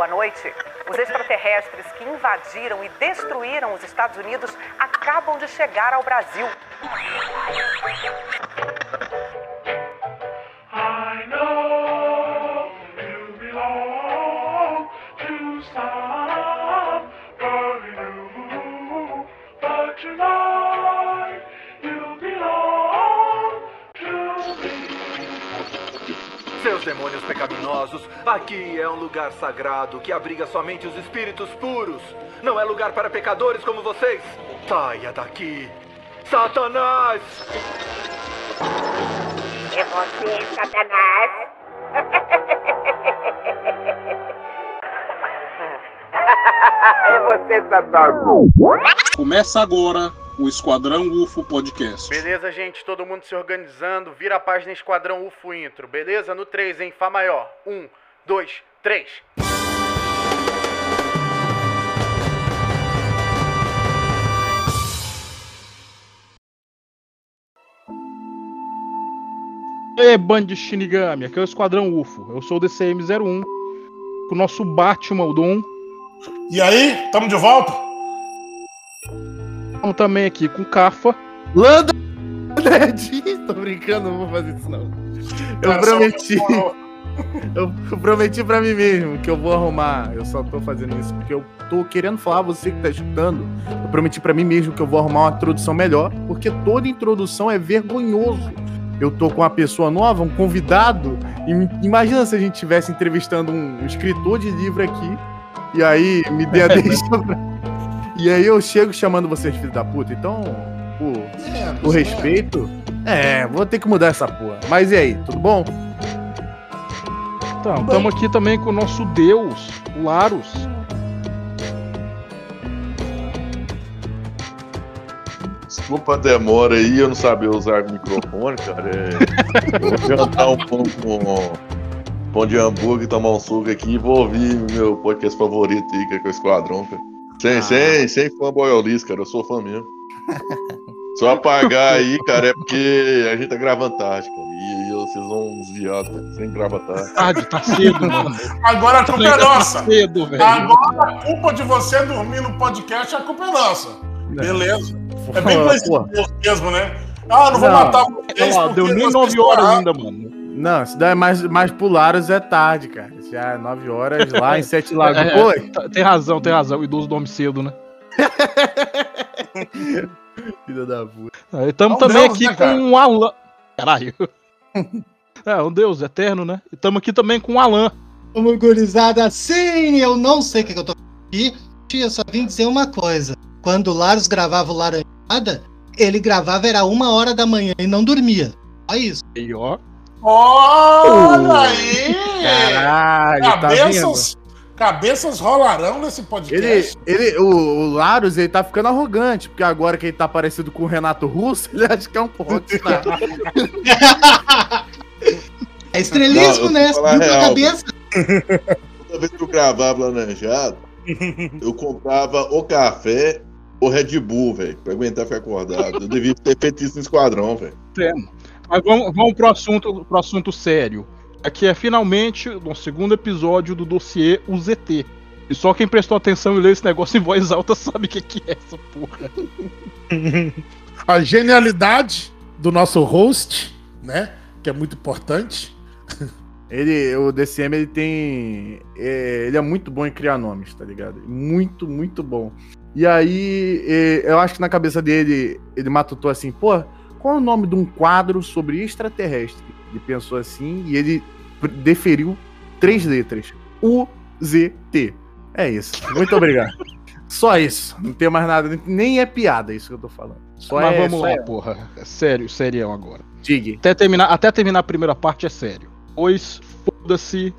Boa noite. Os extraterrestres que invadiram e destruíram os Estados Unidos acabam de chegar ao Brasil. Demônios pecaminosos, aqui é um lugar sagrado que abriga somente os espíritos puros. Não é lugar para pecadores como vocês. Saia daqui. Satanás! É você, Satanás. é você, Satanás. Começa agora o Esquadrão UFO Podcast. Beleza, gente? Todo mundo se organizando. Vira a página Esquadrão UFO Intro. Beleza? No 3, hein? Fá maior. 1, 2, 3. E aí, bando de Shinigami, aqui é o Esquadrão UFO. Eu sou o DCM-01, com o nosso Batman, o Dom. E aí, tamo de volta? Estamos também aqui com o Cafa. Landa Nerd! Tô brincando, não vou fazer isso não. Eu Cara, prometi. Eu, eu prometi pra mim mesmo que eu vou arrumar. Eu só tô fazendo isso porque eu tô querendo falar, você que tá escutando. Eu prometi pra mim mesmo que eu vou arrumar uma introdução melhor, porque toda introdução é vergonhoso. Eu tô com uma pessoa nova, um convidado. E imagina se a gente estivesse entrevistando um escritor de livro aqui. E aí me dê a deixa pra... E aí eu chego chamando vocês de filho da puta. Então, por, É, por respeito. É, vou ter que mudar essa porra. Mas e aí, tudo bom? Então, estamos aqui também com o nosso Deus, o Larus. Desculpa a demora aí, eu não sabia usar o microfone, cara. É... Vou jantar um pão com pão de hambúrguer, tomar um suco aqui e vou ouvir meu podcast favorito aí, que é com o Esquadrão, cara. Sem, Ah. sem, sem fã boiolis, cara, eu sou fã mesmo. Só apagar aí, cara, é porque a gente tá gravando tarde, cara. E aí vocês vão uns viados, cara, sem gravar tarde. Tarde, tá cedo, mano. Agora a culpa é Tá nossa. cedo, velho. Agora a culpa de você dormir no podcast, a culpa é nossa. Beleza. É bem coisa mesmo, né? Ah, não vou Não. matar vocês porque deu nem vocês 9 horas ainda, mano. Não, se der mais, mais pro Laros é tarde, cara. Já é 9 horas lá em Sete Lagos. É, tá- Tem razão, tem razão. O idoso dorme cedo, né? Filha da puta. Estamos É um também Deus, aqui né, com o Alan. Caralho. É, um Deus eterno, né? E estamos aqui também com o Alan. Como gurizada, sim, eu não sei o que, que eu tô aqui. Eu só vim dizer uma coisa. Quando o Laros gravava o Laranjada, ele gravava era uma hora da manhã e não dormia. Só isso. E ó. Olha aí! Caralho, tá? Cabeças, cabeças rolarão nesse Ele, podcast. ele, o, o Laros, ele tá ficando arrogante, porque agora que ele tá parecido com o Renato Russo, ele acha que é um rockstar. É estrelismo, Não, né? real, cabeça. Toda vez que eu gravava Laranjado, eu comprava o café ou Red Bull, velho, pra aguentar ficar acordado. Eu devia ter feito isso no esquadrão, velho. Temos. Mas vamos, vamos pro, assunto, pro assunto sério. Aqui é finalmente o segundo episódio do dossiê UZT. E só quem prestou atenção e leu esse negócio em voz alta sabe o que, que é essa porra. A genialidade do nosso host, né? Que é muito importante. Ele, o DCM, ele tem. é, ele é muito bom em criar nomes, tá ligado? Muito, muito bom. E aí, é, eu acho que na cabeça dele, ele matutou assim, pô, qual é o nome de um quadro sobre extraterrestre? Ele pensou assim e ele deferiu três letras: U-Z-T. É isso. Muito obrigado. Só isso. Não tem mais nada. Nem é piada isso que eu tô falando. Só Mas é. vamos só lá, é- porra. É sério, serião agora. Diga. Até terminar, até terminar a primeira parte é sério. Pois, foda-se,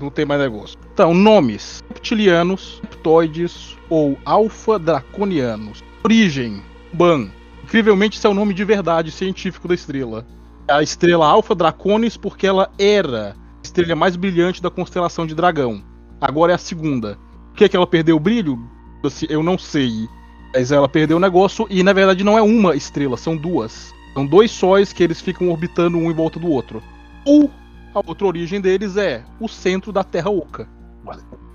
não tem mais negócio. Então, nomes: reptilianos, reptoides ou alfa-draconianos. Origem: Ban. Incrivelmente, esse é o nome de verdade científico da estrela. A estrela Alpha Draconis, porque ela era a estrela mais brilhante da constelação de Dragão. Agora é a segunda. Por que, que ela perdeu o brilho? Assim, Eu não sei. Mas ela perdeu o negócio e na verdade não é uma estrela, são duas. São dois sóis que eles ficam orbitando um em volta do outro. Ou a outra origem deles é o centro da Terra Oca.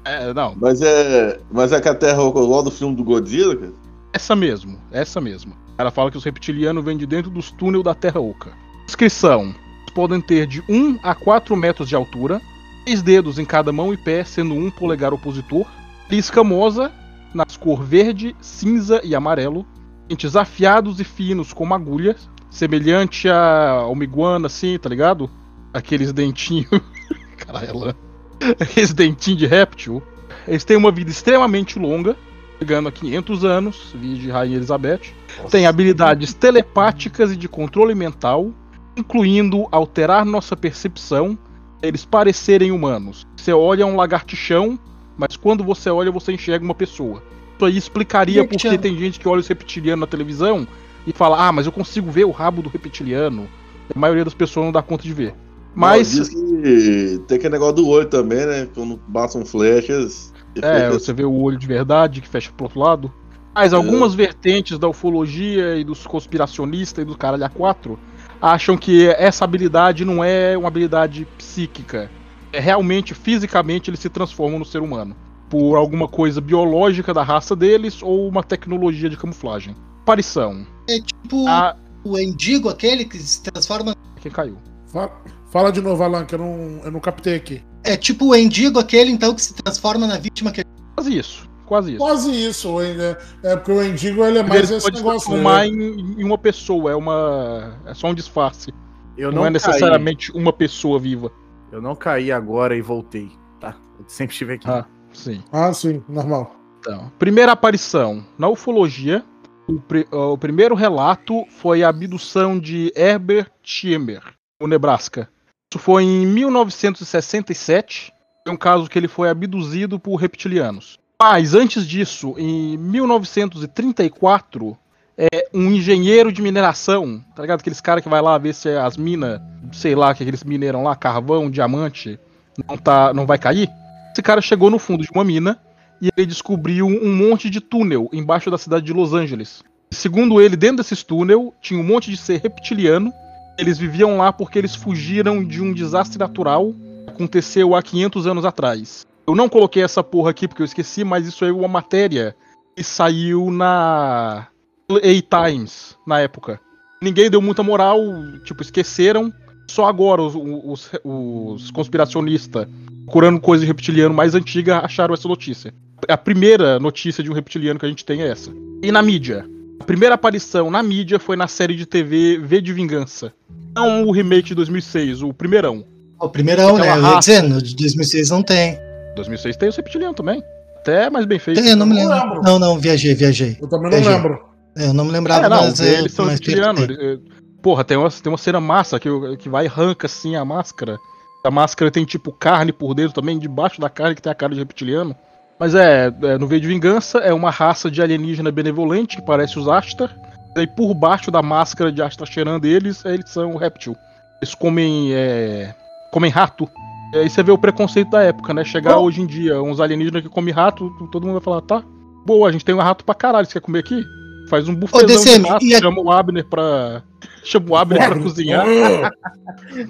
É, não, Mas é. Mas é que a Terra Oca igual do filme do Godzilla, cara? essa mesmo, essa mesmo. Ela fala que os reptilianos vêm de dentro dos túneis da Terra Oca. Descrição: podem ter de 1 a 4 metros de altura, três dedos em cada mão e pé, sendo um polegar opositor, pele escamosa, nas cor verde, cinza e amarelo, dentes afiados e finos como agulhas, semelhante a uma iguana assim, tá ligado? Aqueles dentinhos. Caralho. Aqueles dentinhos de réptil. Eles têm uma vida extremamente longa, chegando a 500 anos, de Rainha Elizabeth. Tem habilidades telepáticas e de controle mental, incluindo alterar nossa percepção, eles parecerem humanos. Você olha um lagartixão, mas quando você olha, você enxerga uma pessoa. Isso aí explicaria porque Reptiliano. tem gente que olha os reptilianos na televisão e fala: Ah, mas eu consigo ver o rabo do reptiliano. A maioria das pessoas não dá conta de ver. Mas. Diz que tem aquele negócio do olho também, né? Quando passam flechas. É, você vê o olho de verdade que fecha pro outro lado. Mas algumas vertentes da ufologia e dos conspiracionistas e do caralho A4 acham que essa habilidade não é uma habilidade psíquica. É realmente, fisicamente, eles se transformam no ser humano. Por alguma coisa biológica da raça deles ou uma tecnologia de camuflagem. Aparição. É tipo Ah, o Endigo, aquele que se transforma. quem caiu? Fala, fala de novo, Alan, que eu não, eu não captei aqui. É tipo o Endigo, aquele então que se transforma na vítima que Quase isso. Quase isso. Quase isso, o En- é porque o Endigo ele é mais ele esse pode negócio. transformar Né? em, em uma pessoa, é uma. É só um disfarce. Eu não, não, é caí. necessariamente uma pessoa viva. Eu não caí agora e voltei, tá? Eu sempre estive aqui. Ah, sim. Ah, sim, normal. Então, primeira aparição na ufologia. O, pri- o primeiro relato foi a abdução de Herbert Schirmer, no Nebraska. Isso foi em 1967. Foi um caso que ele foi abduzido por reptilianos. Mas antes disso, em 1934, é, um engenheiro de mineração, tá ligado? Aqueles caras que vai lá ver se as minas, sei lá, que aqueles mineram lá, carvão, diamante, não, tá, não vai cair. Esse cara chegou no fundo de uma mina e ele descobriu um monte de túnel embaixo da cidade de Los Angeles. Segundo ele, dentro desses túnel tinha um monte de ser reptiliano. Eles viviam lá porque eles fugiram de um desastre natural que aconteceu há 500 anos atrás. Eu não coloquei essa porra aqui porque eu esqueci, mas isso é uma matéria que saiu na A Times na época. Ninguém deu muita moral, tipo, esqueceram. Só agora os, os, os conspiracionistas, procurando coisa de reptiliano mais antiga, acharam essa notícia. A primeira notícia de um reptiliano que a gente tem é essa. E na mídia? A primeira aparição na mídia foi na série de TV V de Vingança. Não o remake de 2006, o primeirão. O primeirão, né? Aquela Eu ia no de 2006 não tem. 2006 tem o reptiliano também. Até mais bem feito. Tem, eu não me lembro. lembro. Não, não, viajei, viajei. Eu também não lembro. É, Eu não me lembrava, É, não, mas é, eles são mas reptilianos. é, Porra, tem uma, tem uma cena massa que, que vai e arranca assim a máscara. A máscara tem tipo carne por dentro também, debaixo da carne que tem a cara de reptiliano. Mas é, é, no Veio de Vingança é uma raça de alienígena benevolente que parece os Ashtar. E por baixo da máscara de Ashtar Sheran deles, eles são réptil. Eles comem, é, comem rato. E aí você vê o preconceito da época, né? Chegar Oh. hoje em dia, uns alienígenas que comem rato, todo mundo vai falar, tá, boa, a gente tem um rato pra caralho, você quer comer aqui? Faz um buffetzão DCM, de rato, e a- chama o Abner pra... Chama o Abner pra cozinhar.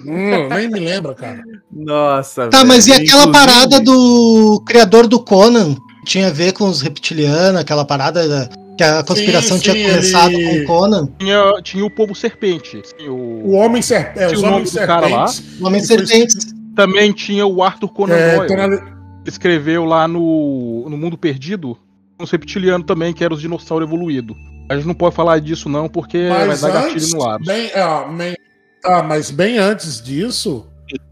Hum, nem me lembra, cara. Nossa, Tá, mas e velho. aquela Inclusive, parada do criador do Conan? Tinha a ver com os reptilianos, aquela parada da- que a conspiração sim, tinha começado ele- com o Conan. Tinha, tinha o povo serpente. Sim, o- O Homem Serpente. É, os Homens? Serpentes. O Homem E Serpentes. Também tinha o Arthur Conan É, Doyle. escreveu lá no, no Mundo Perdido, uns reptilianos também, que eram os dinossauros evoluídos. A gente não pode falar disso não, porque vai Mas dar gatilho antes, no ar. bem, é, bem- tá, mas bem antes disso,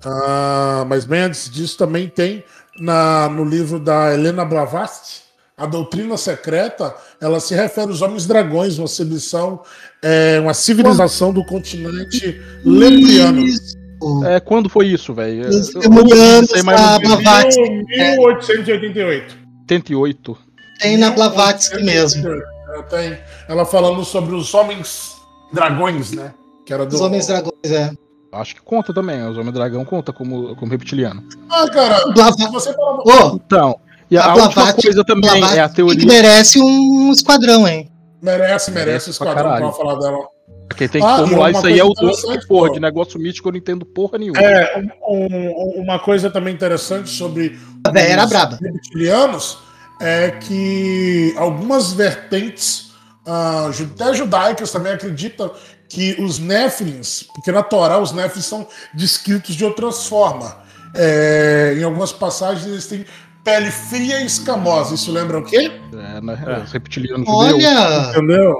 ah, mas bem antes disso também tem na, no livro da Helena Blavatsky, a doutrina secreta, ela se refere aos homens dragões, uma civilização, é, uma civilização do continente lemuriano. Isso. É, quando foi isso, velho? Lemurianos. Blavatsky. 1888. 88. Tem na Blavatsky mesmo. Ela, tem, ela falando sobre os homens dragões, né? Que era do... Os Homens Dragões, é. Acho que conta também, os Homens Dragão conta como, como reptiliano. Ah, cara, Blava- se você falar... Ô, Então, e a, A Blavatsky- coisa também é a teoria. merece um esquadrão, hein? Merece, merece Merece o pra esquadrão caralho. pra falar dela. Quem tem que Ah, formular isso aí é o interessante, que porra, pô. de negócio mítico eu não entendo porra nenhuma. É, um- um- uma coisa também interessante sobre A véia era braba. reptilianos é que algumas vertentes, ah, até judaicas também acreditam que os Néfilins, porque na Torá os Néfilins são descritos de outras formas. É, em algumas passagens eles têm pele fria e escamosa. Isso lembra o quê? É, né? Os reptilianos judeus. Olha! Entendeu?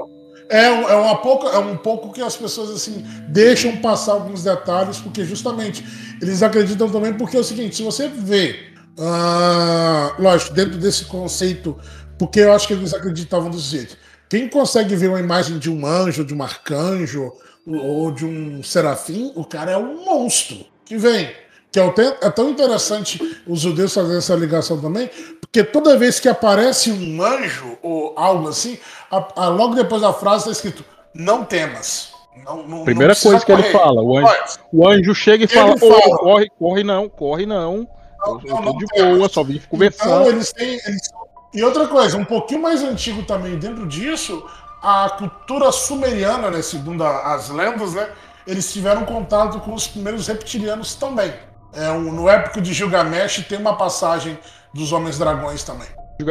É, um- é, uma pouco, é um pouco que as pessoas assim deixam passar alguns detalhes, porque justamente eles acreditam também, porque é o seguinte, se você vê, ah, lógico, dentro desse conceito, porque eu acho que eles acreditavam desse jeito. Quem consegue ver uma imagem de um anjo, de um arcanjo ou de um serafim, o cara é um monstro que vem. Que é, te- é tão interessante os judeus fazerem essa ligação também, porque toda vez que aparece um anjo ou algo assim, a- a- logo depois da frase está escrito: Não temas. Não, não- não Primeira precisa coisa que ele correr. fala, o anjo, o anjo chega e fala, "Ô, fala. corre, corre não, corre não. Eu não, tô não de boa, só vim Então, conversar. eles têm. eles- E outra coisa, um pouquinho mais antigo também dentro disso, a cultura sumeriana, né, segundo a- as lendas, né, eles tiveram contato com os primeiros reptilianos também. É, um- no épico de Gilgamesh tem uma passagem dos Homens Dragões também.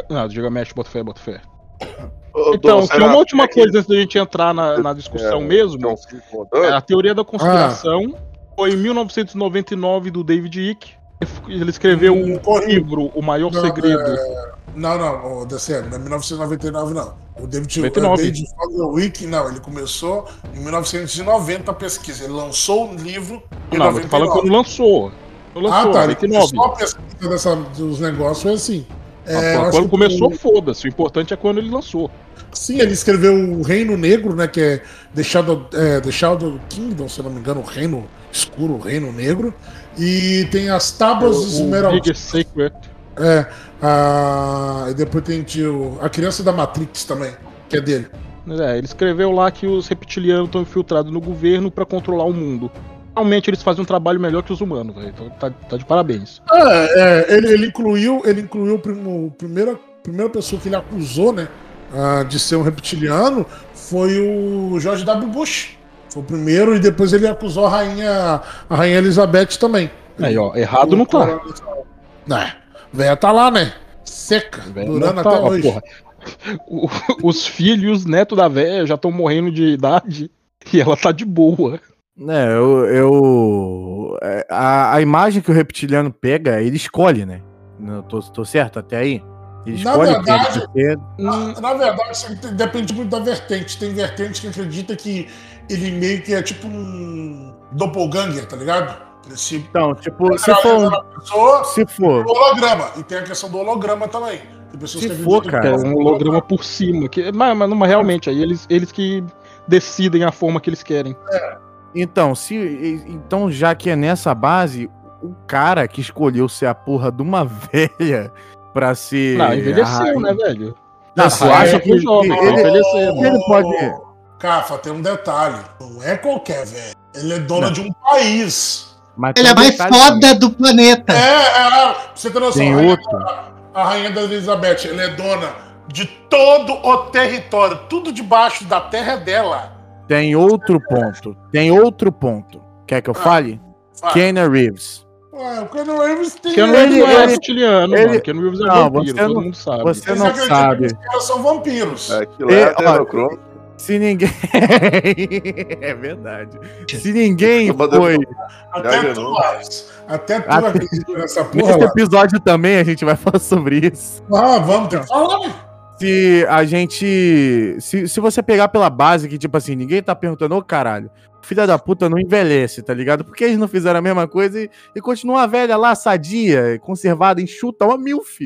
Não, Gilgamesh, bota fé, bota fé. Ô, Então, Dom, uma última que- coisa antes da gente entrar na, na discussão É, mesmo. então? É, a teoria da conspiração Ah. foi em 1999 do David Icke. Ele escreveu um corrijo. livro, O Maior Não, Segredo. é, Não, não, o DCM, não é 1999, não. O David, 99. o David Foglewick, não, ele começou em 1990 a pesquisa. Ele lançou um livro em Não, mas tô falando 99. quando lançou. Quando Ah, lançou, tá. Ele 99. começou a pesquisa dessa, dos negócios foi assim. É, Ah, eu acho quando que começou, o- foda-se. O importante é quando ele lançou. Sim, ele escreveu o Reino Negro, né? Que é The Shadow, é, The Shadow Kingdom, se não me engano, o Reino Escuro, o Reino Negro. E tem as Tábuas O Esmeralda. Biggest Secret. É, a... e depois tem tio, a Criança da Matrix também, que é dele. É, ele escreveu lá que os reptilianos estão infiltrados no governo pra controlar o mundo. Realmente eles fazem um trabalho melhor que os humanos. Então tá, tá de parabéns. É, é, ele, ele incluiu, ele incluiu o o primeira, primeira pessoa que ele acusou, né, ah, de ser um reptiliano, foi o George W. Bush. Foi o primeiro, e depois ele acusou a rainha, a rainha Elizabeth também. Aí, ó, errado não tá. Né, velha tá lá, né? Seca, durando tá, até ó, hoje. porra. O- os filhos, neto da véia, já estão morrendo de idade e ela tá de boa. É, eu. eu- é, a, a imagem que o reptiliano pega, ele escolhe, né? Não, tô, tô certo até aí? Ele Na verdade-. Na, na verdade, depende muito da vertente. Tem vertente que acredita que ele meio que é tipo um doppelganger, tá ligado? Se Então, tipo, se materializa for. pessoa, Se for. holograma. E tem a questão do holograma também. Tem pessoas Se que for, cara, que É um holograma por cima. Que, mas, mas, mas realmente, aí eles, eles que decidem a forma que eles querem. Então, se. Então, já que é nessa base, o cara que escolheu ser a porra de uma velha pra ser. Não, envelheceu, rainha- né, velho? Não, você acha que, jovem, que tá ele, envelhecendo. ele pode. Cafa, tem um detalhe. Não é qualquer velho. Ele é dono de um país. Mas Ele tem é mais foda do planeta. É, é, você ter noção. Tem a rainha- outro. A rainha da Elizabeth, ela é dona de todo o território. Tudo debaixo da terra é dela. Tem outro ponto. Tem outro ponto. Quer que eu fale? Vai. Keanu Reeves. Ué, o Keanu Reeves tem... Keanu Reeves não é ele- reptiliano, ele- mano. Keanu Reeves é Não, vampiro, você todo não- mundo sabe. Você Eles não sabe. os caras são vampiros. É, aquilo é É. Se ninguém. é verdade. Se ninguém foi. Até tu. Até tu Até- acredita nessa porra Nesse lá. episódio também a gente vai falar sobre isso. Ah, vamos, falar, né? Se a gente. Se, se você pegar pela base que, tipo assim, ninguém tá perguntando, ô caralho, filha da puta não envelhece, tá ligado? Porque eles não fizeram a mesma coisa e, e continua a velha lá, sadia, conservada, enxuta, uma milf.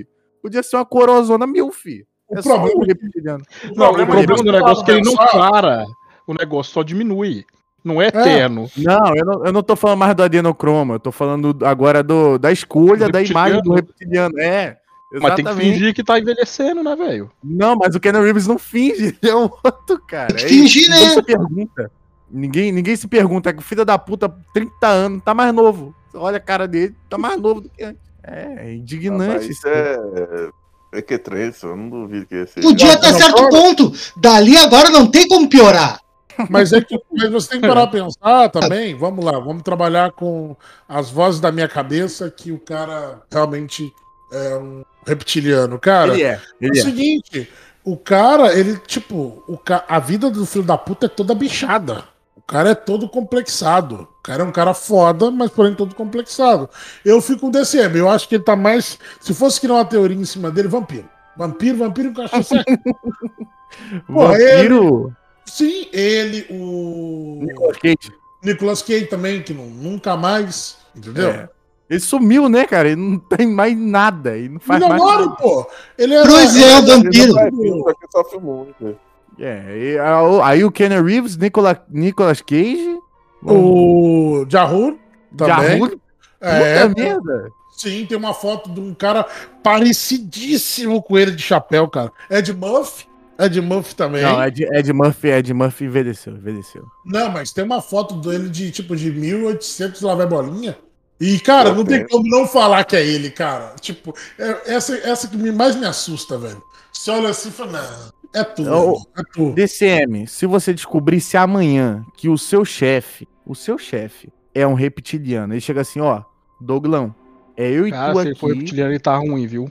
Podia ser uma corozona milf. O É só problema- um reptiliano. Não, o problema do você negócio é que ele não para. O negócio só diminui. Não é eterno. Não, eu não, eu não tô falando mais do adenocroma, eu tô falando agora do, da escolha Do da imagem do reptiliano. É. Mas tem que exatamente. fingir que tá envelhecendo, né, velho? Não, mas o Keanu Reeves não finge, ele é um outro cara. Tem que É fingir, né? pergunta. Ninguém, ninguém se pergunta. que O filho da puta, 30 anos, tá mais novo. Olha a cara dele, tá mais novo do que antes. É, é indignante. Mas isso. é. É que é eu não duvido que esse. Podia até certo pode? ponto. Dali agora não tem como piorar. Mas é que mas você tem que parar pra pensar também. Vamos lá, vamos trabalhar com as vozes da minha cabeça que o cara realmente é um reptiliano, cara. Ele é, É ele o é. seguinte, o cara, ele, tipo, o ca... a vida do filho da puta é toda bichada. O cara é todo complexado. O cara é um cara foda, mas porém todo complexado. Eu fico com o DCM, eu acho que ele tá mais. Se fosse criar uma teoria em cima dele, vampiro. Vampiro, vampiro acho certo. Pô, Vampiro. Sim, ele, o. Nicolas Cage. Nicolas Cage também, que não- nunca mais. Entendeu? É. Ele sumiu, né, cara? Ele não tem mais nada. Ele não faz mais Namoro, nada. pô. Ele era. Cruz é o ele vampiro. Que só filmou, né? É, aí o Kenny Reeves, Nicolas, Nicolas Cage. O Jahur também. Jahur. É, Puta merda. sim, tem uma foto de um cara parecidíssimo com ele de chapéu, cara. Ed Murphy. Ed Murphy também. Não, Ed, Ed Murphy, Ed Murphy envelheceu, envelheceu. Não, mas tem uma foto dele de tipo de 1800 lá vai bolinha. E, cara, não tem como não falar que é ele, cara. Tipo, é- essa, essa que mais me assusta, velho. Você olha assim e fala, não, é tu, Ô, velho, é tu. DCM, se você descobrisse amanhã que o seu chefe, o seu chefe, é um reptiliano, ele chega assim, ó, Douglão, é eu e Cara, tu se ele for aqui. reptiliano, ele tá ruim, viu?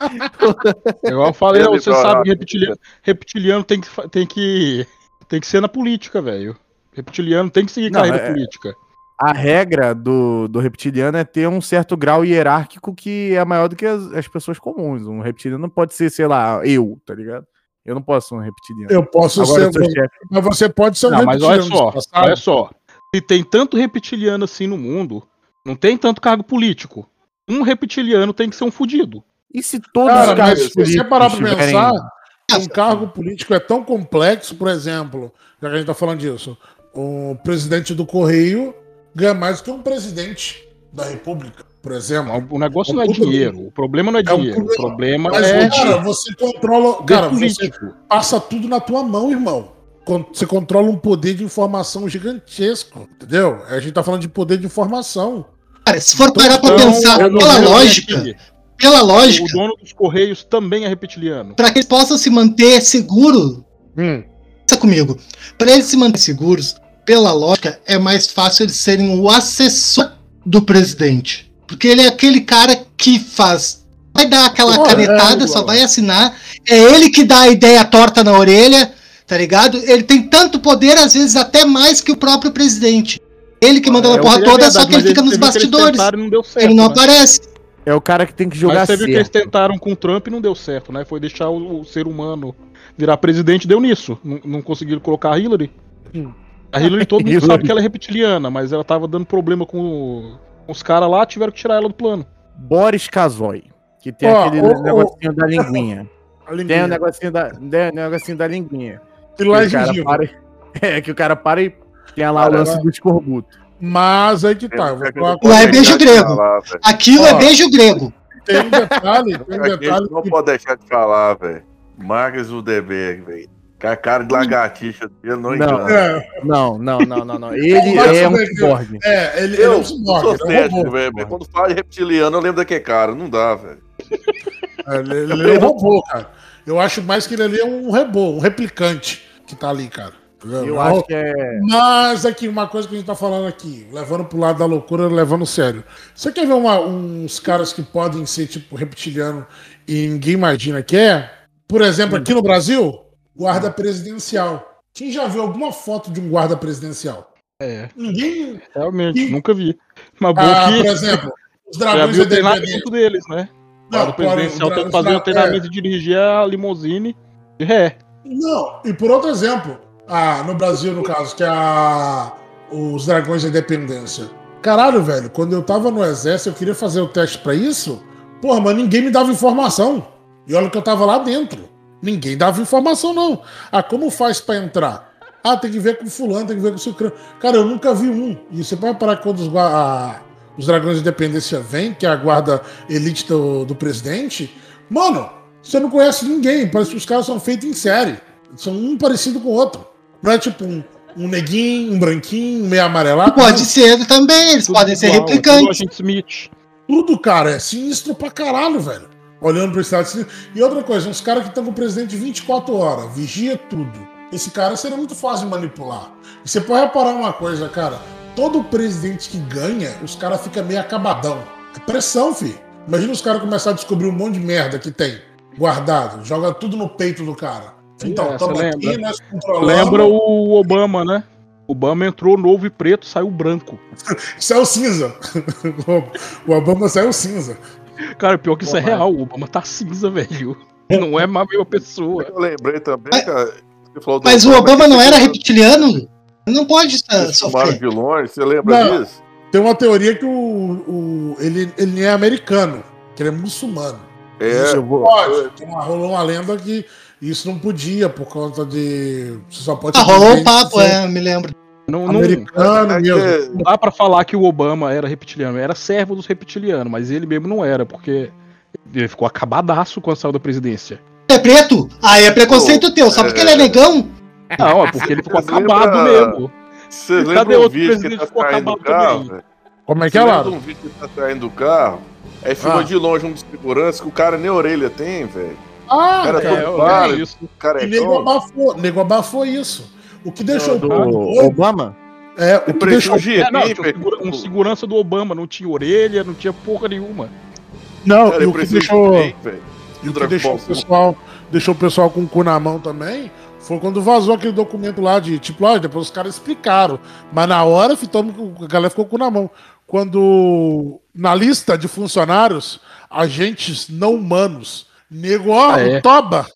Igual eu falei, Ele você sabe que reptiliano, reptiliano tem, que, tem que tem que ser na política, velho. Reptiliano tem que seguir Não, carreira é- política. A regra do, do reptiliano é ter um certo grau hierárquico que é maior do que as, as pessoas comuns. Um reptiliano não pode ser, sei lá, eu, tá ligado? Eu não posso ser um reptiliano. Eu posso Agora, ser, o seu chefe. mas você pode ser um Não, mas olha reptiliano, só, sabe? olha só. Se tem tanto reptiliano assim no mundo, não tem tanto cargo político. Um reptiliano tem que ser um fudido. E se todos Cara, os mas cargos se você parar pra tiverem- pensar, um cargo político é tão complexo, por exemplo, já que a gente tá falando disso, o presidente do Correio ganha mais do que um presidente da República, por exemplo. O negócio um não é dinheiro. O problema não é É dinheiro. O problema. problema Mas, é cara, você controla. Cara, você político. passa tudo na tua mão, irmão. Você controla um poder de informação gigantesco, entendeu? A gente tá falando de poder de informação. Cara, se for parar pra Então, pensar eu não pela lógica, aqui. pela O lógica, dono dos Correios também é reptiliano. para que eles possam se manter seguro, Hum. pensa comigo, para eles se manterem seguros, pela lógica, é mais fácil eles serem o assessor do presidente. Porque ele é aquele cara que faz. Vai dar aquela é, canetada, igual. só vai assinar. É ele que dá a ideia torta na orelha, tá ligado? Ele tem tanto poder, às vezes, até mais que o próprio presidente. Ele que manda É, a porra toda, verdade, só que ele fica nos bastidores. tentaram e não deu certo, Ele não né? aparece. É o cara que tem que jogar Mas você viu que eles tentaram com o Trump e não deu certo, né? Foi deixar o, o ser humano virar presidente, deu nisso. Não, não conseguiram colocar a Hillary. Hum. A Hillary todo mundo sabe que ela é reptiliana, mas ela tava dando problema com, o- com os caras lá, tiveram que tirar ela do plano. Boris Kazoy, que tem aquele ô. negocinho da linguinha. Tem o negocinho da, tem o negocinho da linguinha. E lá é Que o para e- É, que o cara para e tem lá o lance do escorbuto. Mas aí que tá. Lá é beijo grego. Falar. Aquilo Ó. é beijo grego. Tem um detalhe, tem um detalhe não que pode deixar de falar, velho. Marcos Zuderberg, velho. Com a cara de lagartixa dele, não Não. engana. É, Não, não, não, não, não. Ele é um ciborgue. é, ele, é Eu um não ciborgue, sou é um cético, velho. Quando fala de reptiliano, eu lembro daquele cara. Não dá, velho. É, Ele, ele é um robô, cara. Eu acho mais que ele ali é um robô, um replicante que tá ali, cara. Eu acho que é. Mas aqui, uma coisa que a gente tá falando aqui, levando pro lado da loucura, levando sério. Você quer ver uma- uns caras que podem ser, tipo, reptiliano e ninguém imagina que é? Por exemplo, aqui no Brasil, guarda presidencial. Quem já viu alguma foto de um guarda presidencial? É, Ninguém. realmente, E- nunca vi. Mas bom Ah, que por exemplo, os já dragões viu o treinamento deles, né? Não, o presidencial claro, tem que fazer o treinamento de dirigir a limousine de ré. Não, e por outro exemplo, ah, no Brasil, no caso, que é a, os Dragões da Independência. Caralho, velho, quando eu tava no exército, eu queria fazer o teste pra isso. Porra, mas ninguém me dava informação. E olha que eu tava lá dentro. Ninguém dava informação, não. Ah, como faz pra entrar? Ah, tem que ver com fulano, tem que ver com ciclano. Cara, eu nunca vi um. E você pode parar quando os, a- os Dragões da Independência vêm, que é a guarda elite do, do presidente, mano, você não conhece ninguém. Parece que os caras são feitos em série. São um parecido com o outro. Não é tipo um, um neguinho, um branquinho, um meio amarelado. Pode não. ser também, eles Tudo podem ser igual, tudo replicantes. agente Smith. Tudo, cara, é sinistro pra caralho, velho. Olhando pro estado de. E outra coisa, uns caras que estão com o presidente 24 horas, vigia tudo. Esse cara seria muito fácil de manipular. E você pode reparar uma coisa, cara. Todo presidente que ganha, os caras ficam meio acabadão. É pressão, filho. Imagina os caras começarem a descobrir um monte de merda que tem guardado. Joga tudo no peito do cara. Então, É, estamos você aqui, lembra? nós controlamos. Lembra o Obama, né? Obama entrou novo e preto, saiu branco. Saiu cinza. o Obama saiu cinza. Cara, pior que isso é real. O Obama tá cinza, velho. Não é mais a mesma pessoa. Eu lembrei também, Mas- cara. Você falou do Mas o Obama não era reptiliano? Não pode sofrer. de longe, você lembra Não. disso? Tem uma teoria que o, o- ele, ele é americano, que ele é muçulmano. É, Eu vou- Pode. Tem uma, rolou uma lenda que isso não podia por conta de. Você só pode Ah, rolou um papo, é, me lembro. Não, não, Americano é mesmo. não dá pra falar que o Obama era reptiliano. Era servo dos reptilianos, mas ele mesmo não era, porque ele ficou acabadaço quando saiu da presidência. É preto? Ah, é preconceito teu, só porque ele é negão? Não, é porque ele ficou Vocês acabado lembra- mesmo. Você Cadê lembra um outro vídeo que presidente tá que ficou saindo do acabado carro? também? Como é que Você é, Laro? um vídeo que tá saindo do carro? Aí filma Ah. de longe um de segurança que o cara nem orelha tem, velho. Ah, Cara, todo É, claro, é isso. e nego abafou, nego abafou isso. O que deixou do o Obama? é o que deixou um É, GP, não, tinha velho. segura- um segurança do Obama, não tinha orelha, não tinha porra nenhuma. Não, Cara, e o que deixou, GP, velho. e o que deixou o pessoal, deixou o pessoal com o cu na mão também, foi quando vazou aquele documento lá de tipo, lá, depois os caras explicaram, mas na hora fitamos, a galera ficou com o cu na mão. Quando na lista de funcionários, agentes não humanos, nego, ó, Ah, é? toba,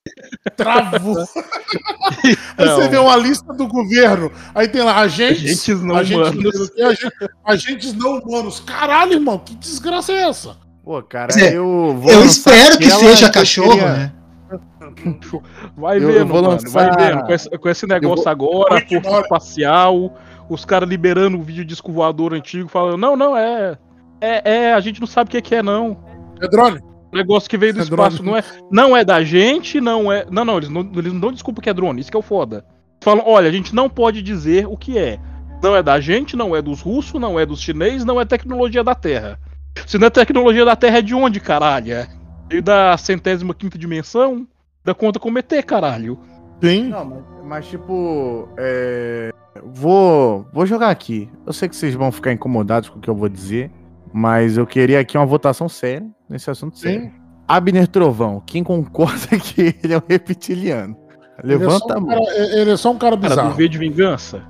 travou. Aí você vê uma lista do governo, aí tem lá agentes, Agentes não agentes, humanos. agentes, não humanos. Caralho, irmão, que desgraça é essa? Pô, cara, dizer, eu vou Eu espero que seja cachorro, queria- né? Vai vendo, eu vou mano, lançar- vai vendo. Com esse, com esse negócio vou- agora, força espacial, os caras liberando o vídeo disco voador antigo, falando, não, não, é. É, é, a gente não sabe o que, que é, não. É drone? Negócio que veio do É espaço drone. não é, não é da gente, não é. Não, não, eles não, eles não dão desculpa que é drone, isso que é o foda. Falam, olha, a gente não pode dizer o que é. Não é da gente, não é dos russos, não é dos chineses, não é tecnologia da Terra. Se não é tecnologia da Terra, é de onde, caralho? É Veio da centésima quinta dimensão? Da conta como ET, caralho. Sim. Não, mas, mas, tipo, é, vou, vou jogar aqui. Eu sei que vocês vão ficar incomodados com o que eu vou dizer, mas eu queria aqui uma votação séria nesse assunto sério. Abner Trovão, quem concorda que ele é um reptiliano? Ele é, Levanta a um mão. cara, ele é só um cara Cara, do bizarro. V de Vingança.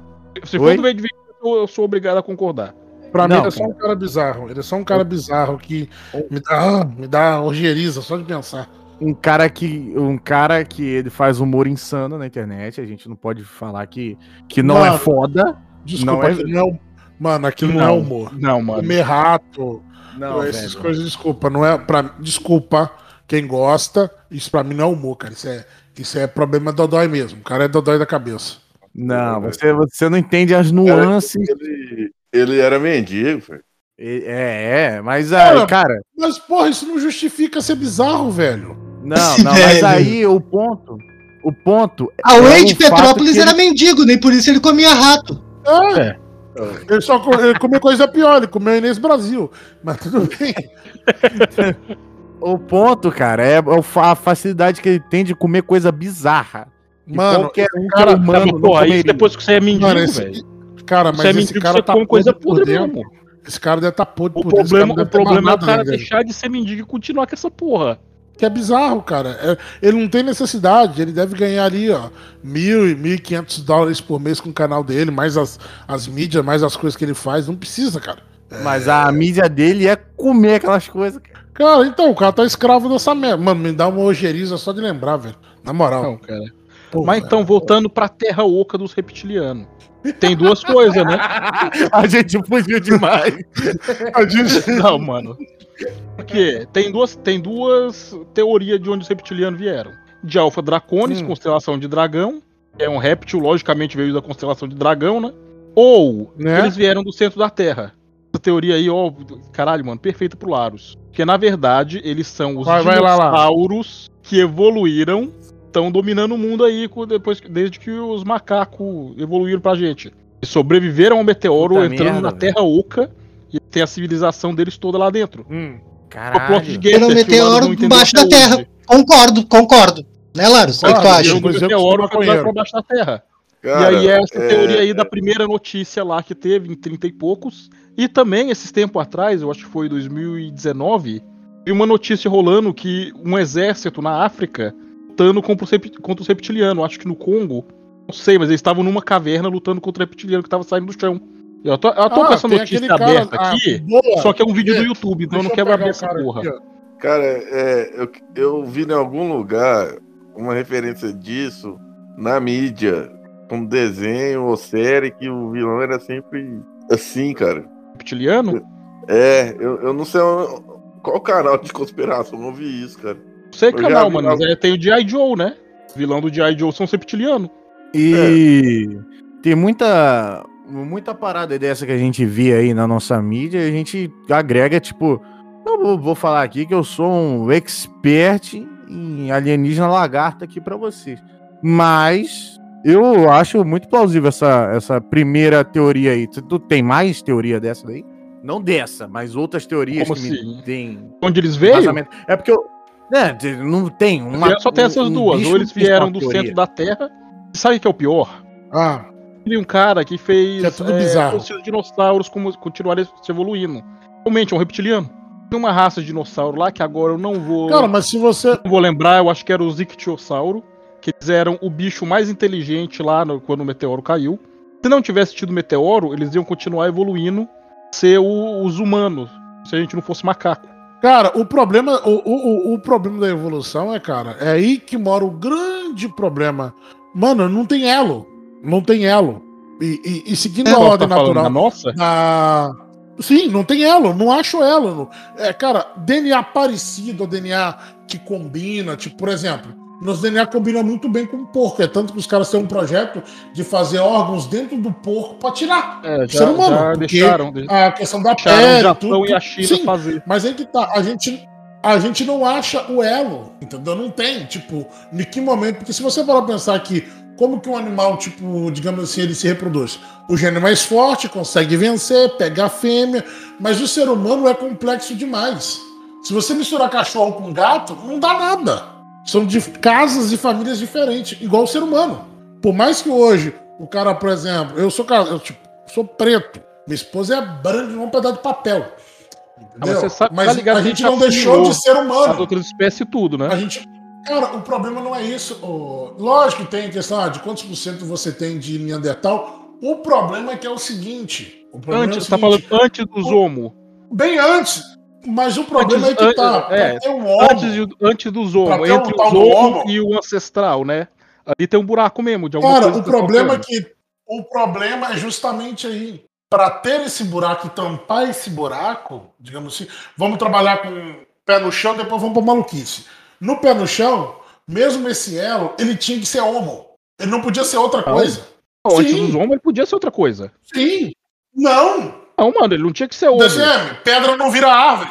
Se Oi? for do V de Vingança, eu sou obrigado a concordar. Pra mim, Não, ele é só um cara bizarro. Ele é só um cara bizarro que me dá, ah, me dá ojeriza só de pensar. Um cara que um cara que ele faz humor insano na internet, a gente não pode falar que, que não é Mano, foda. Desculpa, Não é- não é um- Mano, aquilo não, é humor. Não, mano. Comer rato, Não, essas velho. coisas, desculpa. Não é pra, desculpa quem gosta. Isso pra mim não é humor, cara. Isso é, isso é problema dodói mesmo. O cara é dodói da cabeça. Não, você, você não entende as nuances. Ele, ele era mendigo, velho. É, é, mas Cara, aí, cara, Mas, porra, isso não justifica ser bizarro, velho. não, não, mas aí o ponto, o ponto A é Wade o fato Petrópolis era ele- mendigo, nem por isso ele comia rato. É. Ele só ele comeu coisa pior, ele comeu Inês Brasil. Mas tudo bem. o ponto, cara, é fa- a facilidade que ele tem de comer coisa bizarra. que Mano, qualquer um cara- ser humano não Porra, isso depois que você é mendigo, Mano, esse- velho. Cara, mas Você é esse mendigo, cara você tá come coisa podre dentro. mesmo. Esse cara deve estar tá podre O por dentro. esse cara problema, não o problema é o cara deixar de ser mendigo e continuar com essa porra. Que é bizarro, cara. É- ele não tem necessidade. Ele deve ganhar ali, ó, mil e mil e quinhentos dólares por mês com o canal dele, mais as, as mídias, mais as coisas que ele faz. Não precisa, cara. Mas a mídia dele é comer aquelas coisas. cara. Cara, então, o cara tá escravo dessa merda. Mano, me dá uma ojeriza só de lembrar, velho. Na moral. Não, cara. Pô, Mas então, voltando pra terra oca dos reptilianos. Tem duas coisas, né? A gente fugiu demais. A gente- Não, mano. Porque tem duas, tem duas teorias de onde os reptilianos vieram. De Alpha Draconis, Hum. constelação de dragão. É um réptil, logicamente veio da constelação de dragão, né? Ou Né? eles vieram do centro da Terra. Essa teoria aí, ó, caralho, mano, perfeita pro Larus. Porque na verdade, eles são os Vai, vai lá, lá. dinossauros que evoluíram, estão dominando o mundo aí depois, desde que os macacos evoluíram pra gente. Eles sobreviveram ao meteoro Puta entrando merda, na. Terra Oca e tem a civilização deles toda lá dentro. Hum. O plot de Caralho. O Larus meteoro embaixo da Terra. hoje. Concordo, concordo. Né, Larus? O que, tu acha? Meteoro pra baixo da Terra. Cara, e aí essa é- teoria aí da primeira notícia lá que teve em 30 e poucos. E também, esses tempos atrás, eu acho que foi 2019, vi uma notícia rolando que um exército na África lutando contra rep- contra os reptilianos, acho que no Congo. Não sei, mas eles estavam numa caverna lutando contra o reptiliano que tava saindo do chão. Eu tô, eu tô Ah, com essa notícia aquele cara- aberta ah, aqui, boa. só que é um vídeo do YouTube, então eu não deixa eu quero pegar abrir o essa porra. aqui. Cara, é, eu, eu vi em algum lugar uma referência disso na mídia, um desenho ou série que o vilão era sempre assim, cara. Reptiliano? É, eu, eu não sei qual canal de conspiração, eu não vi isso, cara. Não sei Eu canal, mano, mas é, tem o G.I. Joe, né? Vilão do G.I. Joe são os reptilianos. E tem muita muita parada dessa que a gente vê aí na nossa mídia, e a gente agrega, tipo, eu vou, vou falar aqui que eu sou um expert em alienígena lagarta aqui pra vocês. Mas eu acho muito plausível essa, essa primeira teoria aí. Tu, tu tem mais teoria dessa daí? Não dessa, mas outras teorias Como que assim? me tem Onde eles veio? vazamento. É porque eu. É, não tem uma. só tem essas um duas. Ou eles tem vieram do teoria. centro da Terra. E sabe o que é o pior? Ah, Teve um cara que fez Que é tudo bizarro. os dinossauros como continuarem se evoluindo. Realmente é um reptiliano. Tem uma raça de dinossauro lá que agora eu não vou. cara, mas se você. não vou lembrar, eu acho que era o Zictiossauro. Que eles eram o bicho mais inteligente lá no- quando o meteoro caiu. Se não tivesse tido meteoro, eles iam continuar evoluindo, ser o- os humanos. Se a gente não fosse macaco. Cara, o problema, o, o, o- problema da evolução é, cara, é aí que mora o grande problema. Mano, não tem elo. Não tem elo. E, e- e seguindo a Você ordem tá natural. nossa? na- Sim, não tem elo, não acho elo. É, cara, DNA parecido, DNA que combina, tipo, por exemplo, nos DNA combina muito bem com o porco. É tanto que os caras têm um projeto de fazer órgãos dentro do porco pra tirar. É, ser humano. já deixaram, de- a questão da deixaram o pele, Japão tudo, e a China Sim, fazer. mas aí que tá, a gente, a gente não acha o elo, entendeu? Não tem, tipo, em que momento, porque se você pra pensar que como que um animal, tipo, digamos assim, ele se reproduz? O é mais forte, consegue vencer, pega a fêmea, mas o ser humano é complexo demais. Se você misturar cachorro com gato, não dá nada. São de casas e famílias diferentes, igual o ser humano. Por mais que hoje o cara, por exemplo, eu sou eu tipo, sou preto, minha esposa é branca, igual um pedaço de papel. Ah, mas Entendeu? você sabe- Mas tá ligado a gente já não deixou de ser As humano. outras espécies tudo, né? A gente. Cara, o problema não é isso. Lógico que tem questão ah, de quantos por cento você tem de Neandertal. O problema é que é o seguinte. O problema Antes, é o você tá seguinte, falando antes dos homo. Bem antes. Mas o problema Antes- é que tá. antes- é, um homo, Antes, de- antes ter um entre do homo homo. e o ancestral, né? Ali tem um buraco mesmo de alguma Cara, o tá problema é que o problema é justamente aí. Para ter esse buraco e tampar esse buraco, digamos assim, vamos trabalhar com pé no chão, depois vamos para maluquice. No pé no chão, mesmo esse elo, ele tinha que ser homo. Ele não podia ser outra coisa. Não, Antes Sim. dos homo, ele podia ser outra coisa. Sim. Não. Não, mano, ele não tinha que ser homo. DCM, pedra não vira árvore.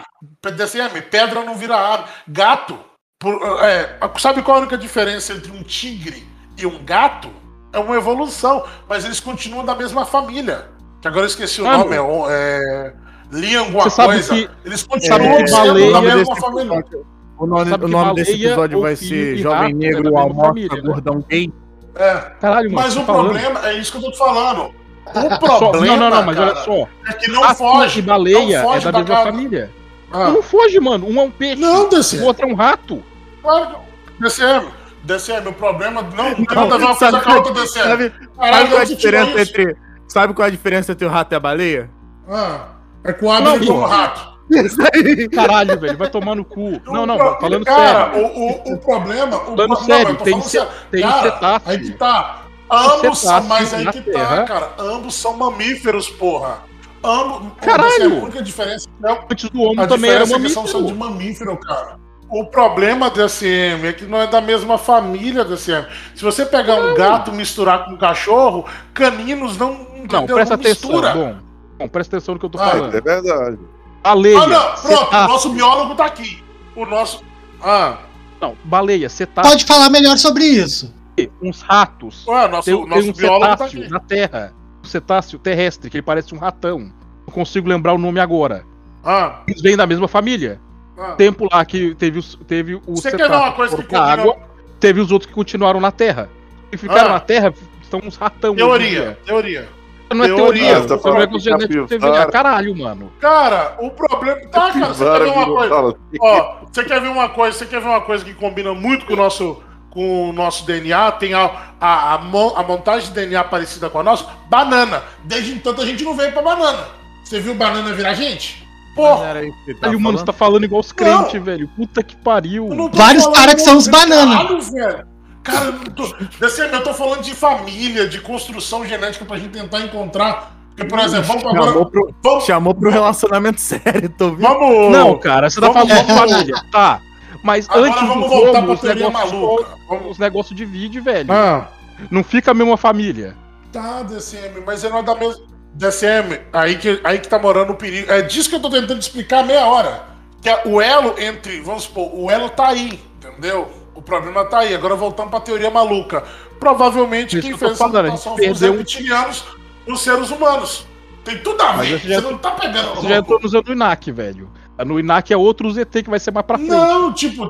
DCM, pedra não vira árvore. Gato. por- é, sabe qual a única diferença entre um tigre e um gato? É uma evolução, mas eles continuam da mesma família. Que agora eu esqueci o Ah, nome, é, o- é Lia alguma Você sabe coisa. que- Eles continuam sendo baleia- da mesma família. episódio, o nome, o nome desse episódio vai ser Jovem é Negro Almoça né? Gordão Gay. É. Caralho, mano. Mas tô o falando. problema é isso que eu tô falando. O problema, não, não, não, mas cara, olha só. é que não Rato foge. e baleia não é foge da, da mesma casa. família. Ah. Não foge, mano. Um é um peixe. Não, DC. O outro é um rato. Claro que- DCM, DCM, o problema não tem Não, nada a ver uma coisa com a outra, DCM. sabe- Caralho, Sabe qual é a diferença entre. Sabe qual é a diferença entre o rato e a baleia? Ah, é com o Abner Não, como rato. Isso aí. Caralho, velho. Vai tomar no cu. Não, não, O pro- falando cara, sério. O, o, o problema. O, Falando não, sério, tem sério. tem cara, cetáceo. Aí que tá. Ambos são, cetáceo mas aí na que Terra. tá, cara. Ambos são mamíferos, porra. Ambos. Caralho! É a única diferença. Não, Antes do homo a também era diferença é que são só de mamífero. mamífero, cara. O problema da SM é que não é da mesma família da SM. Se você pegar um gato e misturar com um cachorro, caninos não. Não, entendeu? presta atenção. mistura. Bom, bom, presta atenção no que eu tô Ah, falando. É verdade. Baleia. Ah, não, pronto, o cetáceo. nosso biólogo tá aqui. O nosso. Ah, Não, baleia, cetáceo. Pode falar melhor sobre isso. Uns ratos. ué, nosso, Tem, tem nosso um biólogo tá cetáceo aqui. na Terra. Um cetáceo terrestre, que ele parece um ratão. Não consigo lembrar o nome agora. Ah, Eles vêm da mesma família. ah. Tempo lá que teve, os- teve o Você quer ver uma coisa que água, teve os outros que continuaram na Terra. E ficaram Ah. na Terra, são uns ratão. Teoria, teoria. Não é Teoria, teoria, tá você falando que genético capivara- TVA. Caralho, mano. Cara, o problema. Tá, cara, você quer ver uma coisa? Ó, você quer ver uma coisa? Você quer ver uma coisa que combina muito com o nosso, com o nosso DNA? Tem a, a, a, mon- a montagem de DNA parecida com a nossa? Banana. Desde então a gente não veio pra banana. Você viu banana virar gente? Porra! Aí, tava mano, você falando? tá falando igual os crentes, velho. Puta que pariu. Vários caras que são os desse banana. caralho, velho. Cara, eu, tô, desse- eu tô falando de família, de construção genética pra gente tentar encontrar. Porque, por exemplo, vamos Chamou agora. pro, Vamos, chamou pro relacionamento sério, tô vendo? vamos, Não, cara, você tá Vamos- falando de família. Tá. Mas Agora antes vamos do voltar como, pra os teoria maluca. Vamos- os negócios divide, velho. Ah. Não fica a mesma família. Tá, DCM, mas ele não é da mesma. DCM, aí que, aí que tá morando o perigo. É disso que eu tô tentando explicar há meia hora. Que é o elo entre. Vamos supor, o elo tá aí, entendeu? O problema tá aí. Agora voltando pra teoria maluca. Provavelmente Isso quem que fez essa mutação foi os um- reptilianos os seres humanos. Tem tudo a Mas ver. você já- não tá pegando. Você já entrou usando o INAC, velho. No INAC é outro ZT que vai ser mais pra frente. Não, tipo,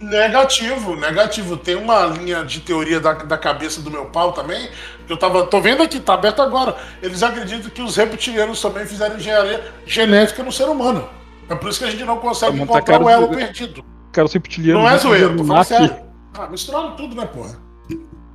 negativo, negativo. Tem uma linha de teoria da, da cabeça do meu pau também, que eu tava. tô vendo aqui, tá aberto agora. Eles acreditam que os reptilianos também fizeram engenharia genética no ser humano. É por isso que a gente não consegue Mano, tá encontrar o elo do- perdido. Cara, os reptilianos. Não é zoeiro, tô falando sério. Ah, misturaram tudo, né, porra?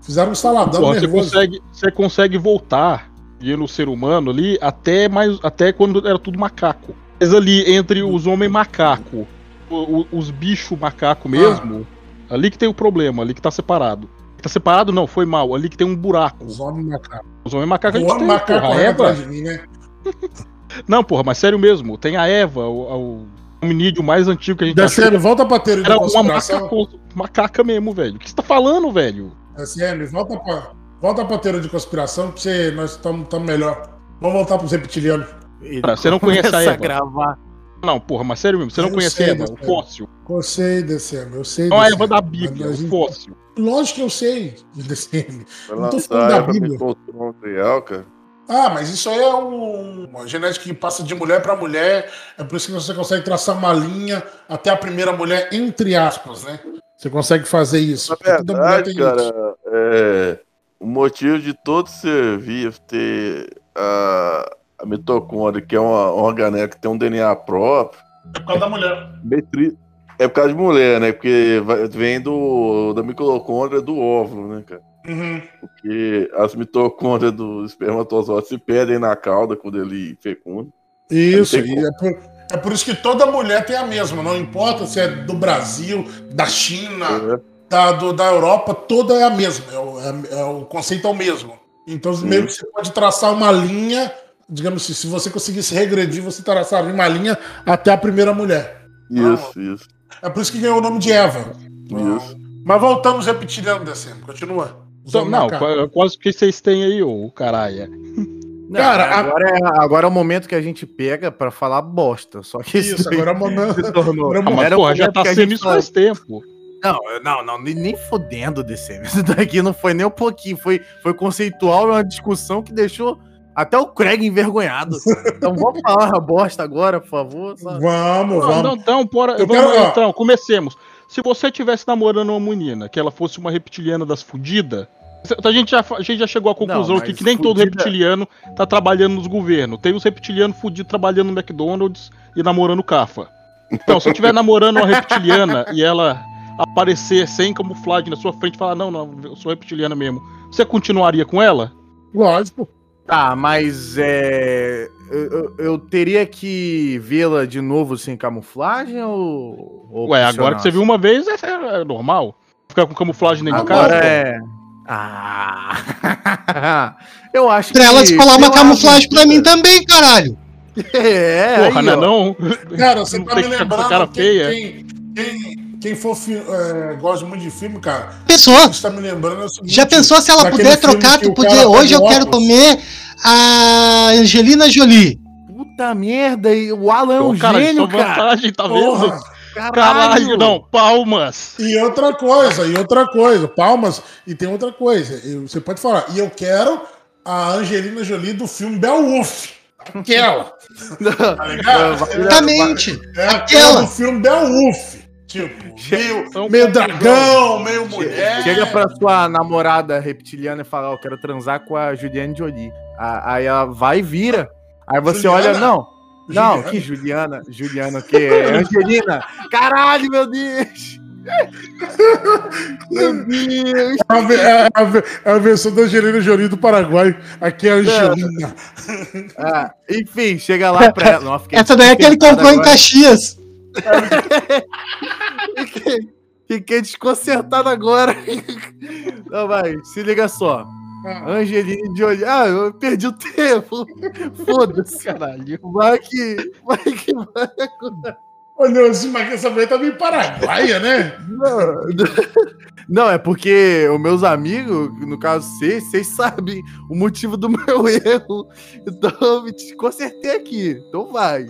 Fizeram um saladão Porra, você nervoso. consegue, você consegue voltar e no ser humano ali até mais até quando era tudo macaco. Mas ali entre os homens macaco, o- os bichos macaco mesmo, ali que tem o problema, ali que tá separado. Tá separado não, foi mal, ali que tem um buraco. Os homens macacos. Os homens macacos a O homem macaco porra, correndo Eva. mim, né? Não, porra, mas sério mesmo, tem a Eva, o, o hominídeo mais antigo que a gente DCM, volta pra teoria Era uma macaco, macaca mesmo, velho. O que você tá falando, velho? DCM, volta pra, volta pra teoria de conspiração, que você, nós estamos melhor. Vamos voltar pros reptilianos. Cara, você não conhece a Eva? gravar. Não, porra, mas sério mesmo, você não Eu conhece a Eva, o fóssil. Eu sei, DCM, eu sei. Não a. Eva da Bíblia, o gente- fóssil. Lógico que eu sei, DCM. Vai Não tô falando da Bíblia. material, cara. Ah, mas isso aí é um- uma genética que passa de mulher para mulher. É por isso que você consegue traçar uma linha até a primeira mulher, entre aspas, né? Você consegue fazer isso. Na porque toda mulher verdade, tem isso. cara, é, o motivo de todo ser vivo ter a, a mitocôndria, que é uma uma organela que tem um DNA próprio, É por causa da mulher. metri- é por causa de mulher, né? Porque vem do, da mitocôndria do óvulo, né, cara? Uhum. Porque as mitocôndrias do espermatozoide se perdem na cauda quando ele fecunda. Isso, e é por, é por isso que toda mulher tem a mesma. Não importa se é do Brasil, da China, né? da, do- da Europa, toda é a mesma. É o, é- é o conceito é o mesmo. Então, meio que você pode traçar uma linha, digamos assim, se você conseguisse regredir, você traçaria uma linha até a primeira mulher. Isso, isso, É por isso que ganhou o nome de Eva. isso. Mas voltamos reptiliano descendo. Continua. Então, não, qua- quase que vocês têm aí, ô caralho. Não, Cara, a- agora, é, agora é o momento que a gente pega pra falar bosta. Só que Isso, agora é o momento. se tornou. agora é o Ah, mas Era o porra, já tá a sendo isso faz tempo. Não, não, não, nem, nem fodendo desse. Isso daqui não foi nem um pouquinho. Foi, foi conceitual, uma discussão que deixou até o Craig envergonhado. Então vamos falar a bosta agora, por favor. sabe? Vamos, Não, vamos. não, então, bora, vamos, quero- então, comecemos. Se você tivesse namorando uma menina, que ela fosse uma reptiliana das fudidas, a gente já, a gente já chegou à conclusão Não, aqui que nem todo fudida- reptiliano tá trabalhando nos governos. Tem os reptilianos fudidos trabalhando no McDonald's e namorando Cafa. Então, se eu estiver namorando uma reptiliana e ela aparecer sem camuflagem na sua frente e falar, não, não, eu sou reptiliana mesmo, você continuaria com ela? Lógico. Tá, mas é. Eu, eu- teria que vê-la de novo sem camuflagem ou. ou Ué, agora que você viu uma vez, é, é normal. Ficar com camuflagem dentro de casa? Agora é. Ah! eu acho Pra ela que. descolar uma camuflagem pra mim também, caralho. É, Porra, aí, não é não? Cara, você Não tá tem me lembrando. cara quem, feia. Quem, quem, quem for é, gosta muito de filme, cara. Pensou? Você tá me lembrando é seguinte, Já pensou se ela puder trocar, tu poder. cara Hoje eu pega quero óculos? comer a Angelina Jolie. Puta merda, e o Alan é um cara, gênio, só cara. vantagem, tá vendo? Porra. Caralho, não, palmas. E outra coisa, e outra coisa, palmas, e tem outra coisa, você pode falar, e eu quero a Angelina Jolie do filme Beowulf. Aquela. Tá ligado? Exatamente. É aquela Aquela. do filme Beowulf. Tipo, meio, meio dragão, meio mulher. Chega pra sua namorada reptiliana e fala, ó, eu quero transar com a Juliane Jolie. Aí ela vai e vira. Aí você Juliana? olha, não. Não, Juliana? que Juliana. Juliana, o quê? Angelina. Caralho, meu Deus. Meu Deus. É a, ve- é a é a versão da Angelina Jolie do Paraguai. Aqui é a Angelina. Ah, enfim, chega lá pra ela. Nossa, Essa daí é que ele comprou em. Caxias. Fiquei, fiquei desconcertado agora. Não, vai, se liga só. Angelina de olhar. Ah, eu perdi o tempo. Foda-se. Caralho. Vai que. Vai que vai. Olhou assim, mas essa mulher tá meio paraguaia, né? Não, não, é porque os meus amigos, no caso vocês, vocês sabem o motivo do meu erro. Então me consertei aqui. Então vai.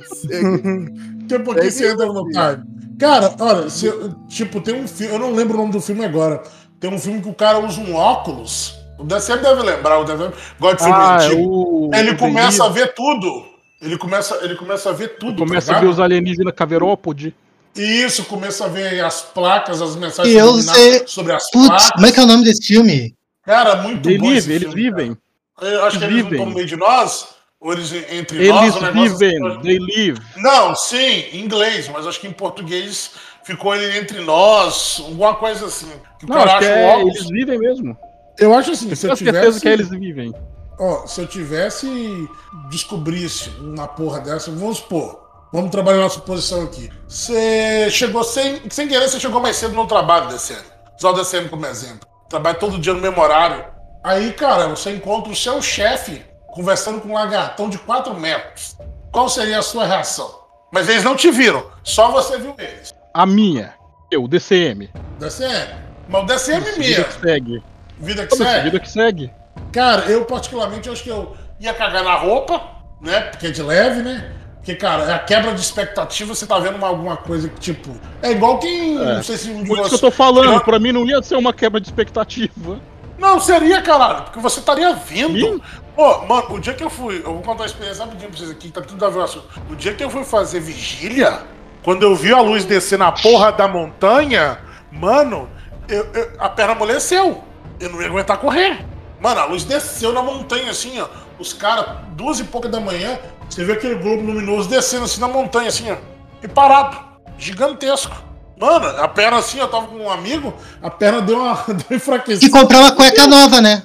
Tem porque você entra no time. Cara, olha, se tipo, tem um filme, eu não lembro o nome do filme agora. Tem um filme que o cara usa um óculos. DCM deve lembrar, o DCM gosta de filme Ah, é antigo. o. Ele começa a ver tudo. Ele começa, ele começa a ver tudo. Começa tá a ver os alienígenas caverópode. Isso, começa a ver as placas, as mensagens E eu sei- sobre as Putz, placas. como é que é o nome desse filme? Cara, muito They bom eles filme, vivem. cara. Eu acho que eles não vivem. estão no meio de nós, ou eles entre nós. Eles o negócio- vivem, they live. Não, sim, em inglês, mas acho que em português ficou ele entre nós, alguma coisa assim. Que o Não, cara acho que é, óculos. eles vivem mesmo. Eu acho assim, se eu Tenho certeza tivesse. que é eles vivem. Ó, se eu tivesse descobrisse uma porra dessa, vamos supor. Vamos trabalhar nossa posição aqui. Você chegou sem, sem querer, você chegou mais cedo no trabalho, DCM. Usar o DCM como exemplo. Trabalha todo dia no mesmo horário. Aí, cara, você encontra o seu chefe conversando com um lagartão de 4 metros. Qual seria a sua reação? Mas eles não te viram, só você viu eles. A minha, eu, DCM. DCM. Mas o DCM Vida mesmo. que segue. Vida que segue. Vida que segue. Cara, eu particularmente acho que eu ia cagar na roupa, né? Porque é de leve, né? Porque, cara, é a quebra de expectativa, você tá vendo uma- alguma coisa que, tipo. É igual quem. É. Não sei se um Por isso que eu tô falando, Eu- pra mim não ia ser uma quebra de expectativa. Não, seria, caralho, porque você estaria vindo. Sim. Pô, mano, o dia que eu fui. Eu vou contar uma experiência rapidinho pra vocês aqui, tá tudo a ver o assunto. O dia que eu fui fazer vigília, quando eu vi a luz descer na porra da montanha, mano, eu- eu- a perna amoleceu. Eu não ia aguentar correr. Mano, a luz desceu na montanha, assim, ó. Os caras, duas e pouca da manhã, você vê aquele globo luminoso descendo assim na montanha, assim, ó. E parado. Gigantesco. Mano, a perna assim, eu tava com um amigo, a perna deu uma, deu uma enfraquecida. E comprar uma cueca nova, né?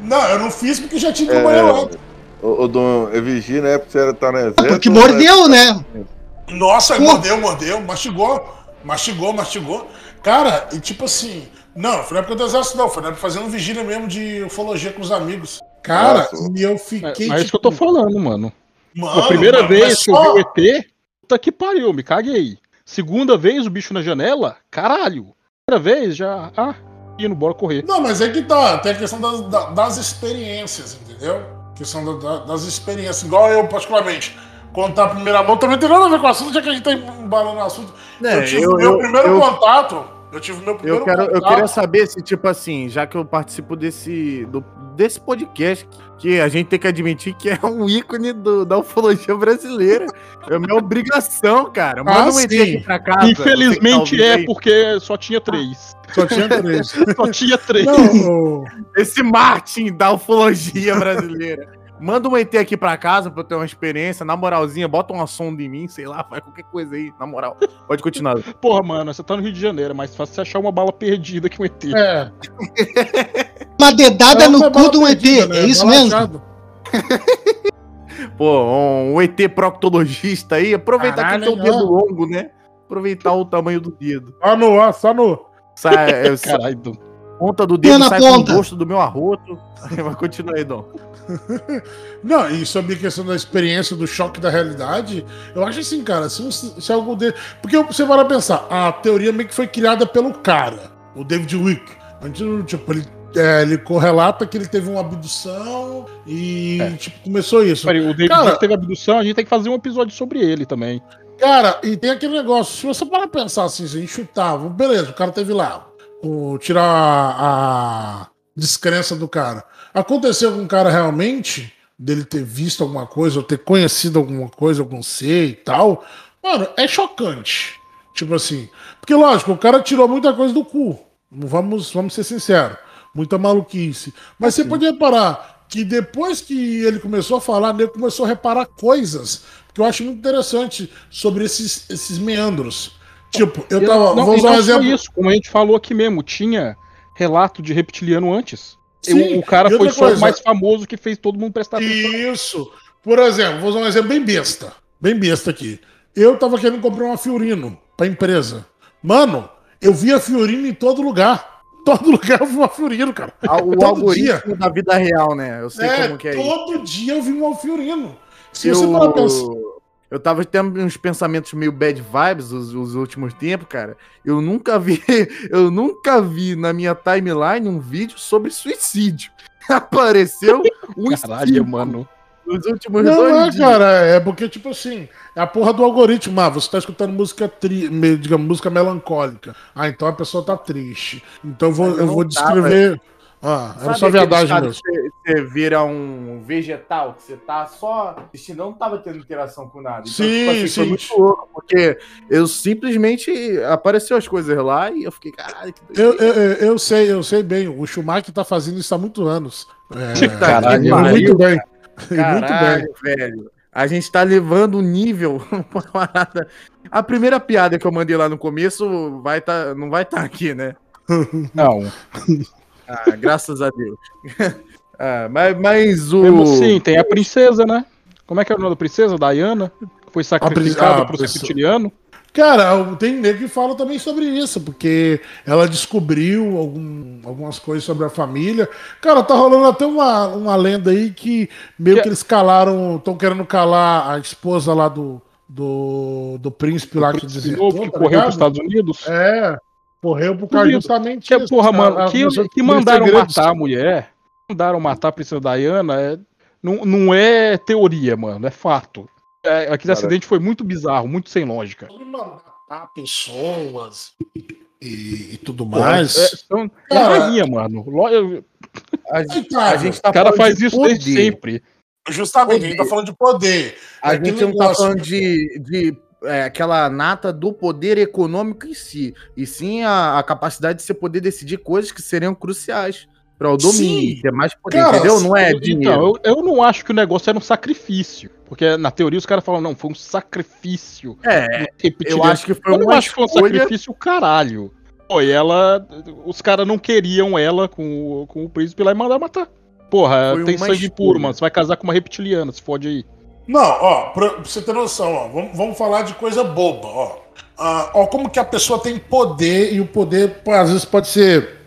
Não, eu não fiz porque já tinha ido É, banheiro antes. Ô, Dom, eu vigi, né? Porque você tá no exército. Porque mordeu, né? Nossa, Pô. mordeu, mordeu, mastigou, mastigou, mastigou. Cara, e tipo assim, não, foi na época do exército, não, foi na época fazendo vigília mesmo de ufologia com os amigos. Cara, Nossa. e eu fiquei. mas é isso que eu tô tipo, falando, mano. Mano, a primeira mano, vez mas que eu só- vi o ET, puta que pariu, me caguei. Segunda vez o bicho na janela, caralho. Primeira vez já, ah, indo, bora correr. Não, mas é que tá, tem a questão das, da- das experiências, entendeu? questão da- da- das experiências, igual eu, particularmente. Contar a primeira mão também tem nada a ver com o assunto, já que a gente tá embalando o assunto. É, eu tive eu- meu eu- primeiro eu- contato. Eu tive meu primeiro Eu, quero, eu contato. queria saber se, tipo assim, já que eu participo desse, do- desse podcast, que a gente tem que admitir que é um ícone do- da ufologia brasileira. É minha obrigação, cara. Manda Ah, um ET aqui pra casa. tá Infelizmente ouvindo é, aí. porque só tinha três. Só tinha três. Só tinha três. Não, Esse Martin da ufologia brasileira. Manda um ET aqui pra casa pra eu ter uma experiência, na moralzinha, bota uma sonda em mim, sei lá, faz qualquer coisa aí, na moral. Pode continuar. Porra, mano, você tá no Rio de Janeiro, é mais fácil você achar uma bala perdida que um ET. é. Uma dedada Não, no foi cu de um ET. perdida, né? É isso Bala mesmo? Pô, um ET proctologista aí, aproveitar Caralho, que tem o ó. dedo longo, né? Aproveitar o tamanho do dedo. Só no, ó, só no. Sai, é, sa- Caralho. Ponta do dedo sai ponta. com o gosto do meu arroto. Mas continua aí, Dom. Não, e sobre a questão da experiência, do choque da realidade, eu acho assim, cara, se, se algo de... Porque você vai lá pensar, a teoria meio que foi criada pelo cara, o David Wick. Antes, tipo, ele, é, ele correlata que ele teve uma abdução e, tipo, começou isso. Peraí, o David Cara- Duke teve abdução, a gente tem que fazer um episódio sobre ele também. Cara, e tem aquele negócio, se você parar pra pensar assim, se a gente chutava, beleza, o cara teve lá, o, tirar a, a descrença do cara. Aconteceu com o cara realmente, dele ter visto alguma coisa, ou ter conhecido alguma coisa, algum ser e tal, mano, é chocante. Tipo assim, porque lógico, o cara tirou muita coisa do cu. Vamos, vamos ser sinceros. Muita maluquice. Mas você podia parar. que depois que ele começou a falar, ele começou a reparar coisas que eu acho muito interessante sobre esses, esses meandros. Tipo, eu tava. não, vou usar um exemplo. isso, como a gente falou aqui mesmo, tinha relato de reptiliano antes. Sim, o, o cara foi só o mais famoso que fez todo mundo prestar atenção. Isso. Por exemplo, vou usar um exemplo bem besta. Bem besta aqui. Eu tava querendo comprar uma Fiorino pra empresa. Mano, eu via Fiorino em todo lugar. Todo lugar eu vi uma Fiorino, cara. Ah, O Todo algoritmo da vida real, né? Eu sei É, como que é isso. todo dia eu vi um Fiorino. Se eu, você parar pra pensar. Eu tava tendo uns pensamentos meio bad vibes os, os últimos tempos, cara. Eu nunca vi, eu nunca vi na minha timeline um vídeo sobre suicídio. Apareceu um Caralho, mano. nos últimos Não dois é, dias. cara, é porque, tipo assim, é a porra do algoritmo. Ah, você tá escutando música tri, digamos, música melancólica. Ah, então a pessoa tá triste. Então eu vou, eu vou descrever. Ah, era Sabe só verdade mesmo. Você, você vira um vegetal, que você tá só assistindo, não tava tendo interação com nada. Então, Sim, foi sim. muito louco, porque eu simplesmente apareceu as coisas lá e eu fiquei, caralho, que Eu, eu, eu- eu sei, eu sei bem. O Schumacher tá fazendo isso há muitos anos. É, Caralho, e pariu. muito bem. E muito bem. Caralho, velho. A gente tá levando um nível. parada. A primeira piada que eu mandei lá no começo vai tá, não vai estar aqui, né? Não. Ah, graças a Deus. Ah, mas, mas o. Mesmo assim, tem a princesa, né? Como é que é o nome da princesa? Diana? Que foi sacrificada a pro reptiliano. Cara, tem nego que fala também sobre isso, porque ela descobriu algum- algumas coisas sobre a família. Cara, tá rolando até uma, uma lenda aí que meio Que- que eles calaram, estão querendo calar a esposa lá do, do, do príncipe lá que De desertou, novo, que tá correu ligado? pros Estados Unidos. É, morreu por causa justamente Que, isso, porra, a- mano, a- que, começou a que mandaram segredos. matar a mulher, mandaram matar a princesa Diana, é, não, não é teoria, mano, é fato. É, aquele Cara. acidente foi muito bizarro, muito sem lógica. Matar pessoas e, e tudo Porra, mais. é, são- é Cara, rainha, mano. O A, gente- Cara, a gente tá cara falando faz de isso desde poder. sempre. Justamente, a gente tá falando de poder. A É aquele gente não tá falando de, de é, aquela nata do poder econômico em si, e sim a, a capacidade de você poder decidir coisas que seriam cruciais para o domínio, Sim. ter mais poder, Cara, entendeu? Não é Então, dinheiro. eu, eu não acho que o negócio era um sacrifício. Porque na teoria os caras falam, não, foi um sacrifício. É, reptiliano. eu acho que foi Eu uma acho que foi um sacrifício caralho. Pô, e ela. Os caras não queriam ela com, o- com o príncipe lá e mandaram matar. Porra, Foi tem sangue escolha. puro, mano. Você vai casar com uma reptiliana, se fode aí. Não, ó, pra, você ter noção, ó, vamos, vamos falar de coisa boba, ó. Ah, ó, como que a pessoa tem poder e o poder, às vezes, pode ser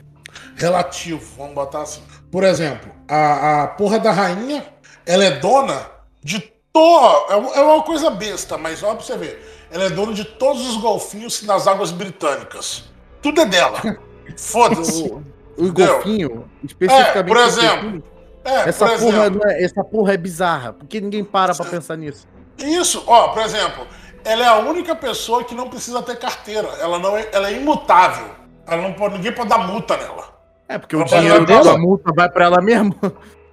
relativo, vamos botar assim. Por exemplo, a, a porra da rainha, ela é dona de to... É uma- é coisa besta, mas ó, pra você ver. Ela é dona de todos os golfinhos nas águas britânicas. Tudo é dela. Foda-se. O, o golfinho, especificamente. É, por exemplo, É, essa, por porra, exemplo. é- essa porra é bizarra, porque ninguém para pra pensar nisso. Isso, ó, por exemplo, ela é a única pessoa que não precisa ter carteira. Ela não é, ela é imutável. Ela não pode, ninguém pode dar multa nela. É, porque o Ela vai dinheiro dela? da multa vai pra ela mesmo.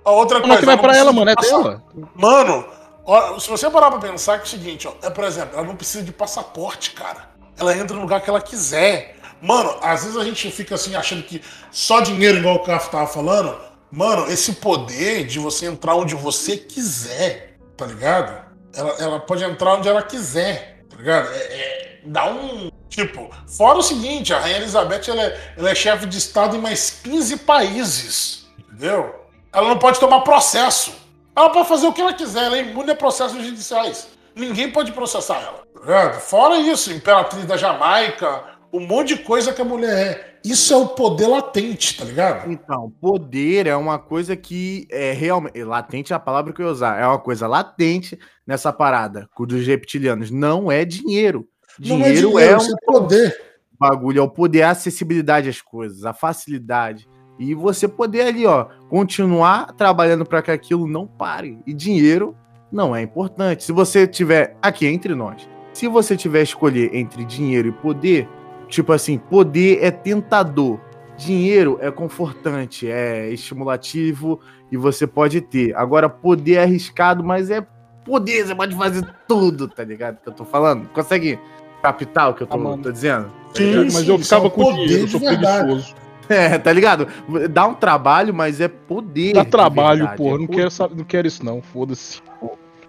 A outra Como é coisa. que vai pra ela, mano? É dela. Mano, ó, se você parar pra pensar que é o seguinte, ó, é, por exemplo, ela não precisa de passaporte, cara. Ela entra no lugar que ela quiser. Mano, às vezes a gente fica assim achando que só dinheiro, igual o Cafo tava falando. Mano, esse poder de você entrar onde você quiser, tá ligado? Ela, ela pode entrar onde ela quiser, tá ligado? É, é- dá um. Tipo, fora o seguinte, a Rainha Elizabeth ela é, ela é chefe de Estado em mais 15 países, entendeu? Ela não pode tomar processo. Ela pode fazer o que ela quiser, ela é imune a processos judiciais. Ninguém pode processar ela. tá? Fora isso, imperatriz da Jamaica, um monte de coisa que a mulher é. Isso é o poder latente, tá ligado? Então, poder é uma coisa que é realmente. Latente é a palavra que eu ia usar. É uma coisa latente nessa parada dos reptilianos. Não é dinheiro. Não Dinheiro é, um é poder. bagulho, é o poder, a acessibilidade às coisas, a facilidade. E você poder ali, ó, continuar trabalhando para que aquilo não pare. E dinheiro não é importante. Se você tiver aqui entre nós, se você tiver escolher entre dinheiro e poder, tipo assim, poder é tentador, dinheiro é confortante, é estimulativo e você pode ter. Agora poder é arriscado, mas é poder, você pode fazer tudo, tá ligado? Que eu tô falando. Consegue captar o que eu tô, Ah, tô dizendo? Sim? Mas sim, eu é ficava um com poder dinheiro, eu sou preguiçoso. É, tá ligado? Dá um trabalho, mas é poder. Dá trabalho, verdade, porra. é Não poder. quero, não quero isso, não. Foda-se.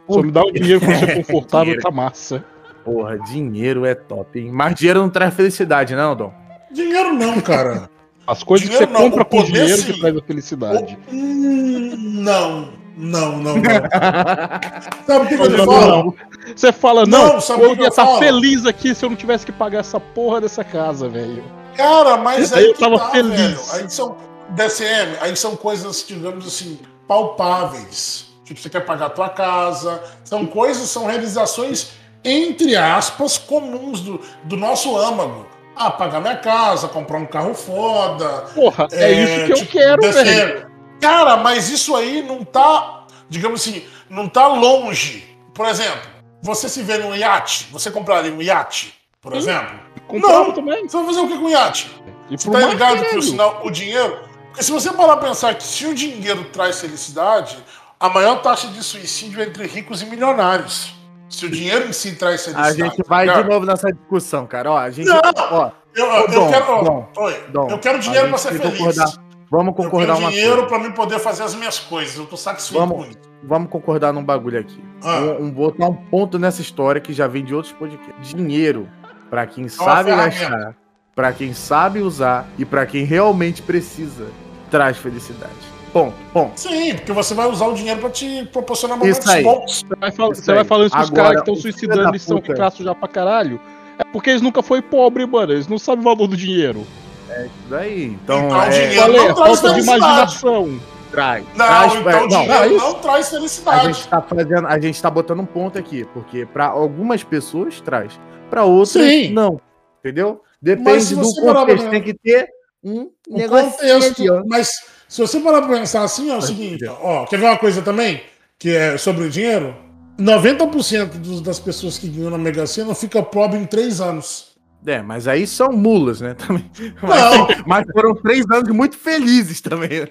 Só me dá o dinheiro pra ser confortável, Dinheiro. tá massa. Porra, dinheiro é top, hein? Mas dinheiro não traz felicidade, não, Dom? Dinheiro não, cara. As coisas Dinheiro que você não, compra o com dinheiro sim. que traz a felicidade. Hum, não, não, não, não. Sabe o que, que eu falo? Você fala, não, Não, sabe o eu que ia eu estar feliz aqui se eu não tivesse que pagar essa porra dessa casa, velho. Cara, mas Aí aí eu que tava tá, feliz. velho. Aí são DCM, aí são coisas, digamos assim, palpáveis. Tipo, você quer pagar a tua casa. São coisas, são realizações, entre aspas, comuns do, do nosso âmago. Ah, pagar minha casa, comprar um carro foda. Porra, é, isso que eu tipo, quero, DCM. velho. Cara, mas isso aí não tá, digamos assim, não tá longe. Por exemplo, você se vê num iate, você compraria um iate, por exemplo? Comprava Não. também. Você vai fazer o que com o iate? E Você tá ligado que sinal, o dinheiro. Porque se você parar pra pensar que se o dinheiro traz felicidade, a maior taxa de suicídio é entre ricos e milionários. Se o dinheiro em si traz A felicidade. gente vai tá de novo nessa discussão, cara. Ó, a gente. Não. Ó, Eu, eu Dom, quero. ó, Dom, oi, Dom, eu quero a dinheiro pra ser feliz. concordar. vamos Eu concordar quero uma dinheiro pra mim poder fazer as minhas coisas. Eu tô satisfeito Vamos- com isso. Vamos concordar num bagulho aqui. Ah. Um, um- botar um ponto nessa história que já vem de outros podcasts. Dinheiro, pra quem uma sabe gastar, pra quem sabe usar e pra quem realmente precisa, traz felicidade. Ponto, ponto. Sim, porque você vai usar o dinheiro pra te proporcionar momentos Isso aí. bons. Você vai, fal- Isso você vai aí. falando que os Agora, caras que estão o suicidando da eles são ricaços já pra caralho. É porque eles nunca foram pobres, mano. Eles não sabem o valor do dinheiro. Isso daí. Então, Então, é, dinheiro Falei, não é traz falta de imaginação. traz. Não, traz, então é, não, dinheiro é não, isso. traz A felicidade. gente tá fazendo, a gente tá botando um ponto aqui, porque pra algumas pessoas traz, pra outras Sim. não. Entendeu? Depende do contexto, tem que ter um O negócio contexto. Mas se você parar pra pensar assim, é o seguinte, ó, quer ver uma coisa também? Que é sobre o dinheiro? 90% dos- das pessoas que ganham na Mega Sena fica pobre em 3 anos. É, mas aí são mulas, né? Também. Não. Mas, mas foram três anos muito felizes também.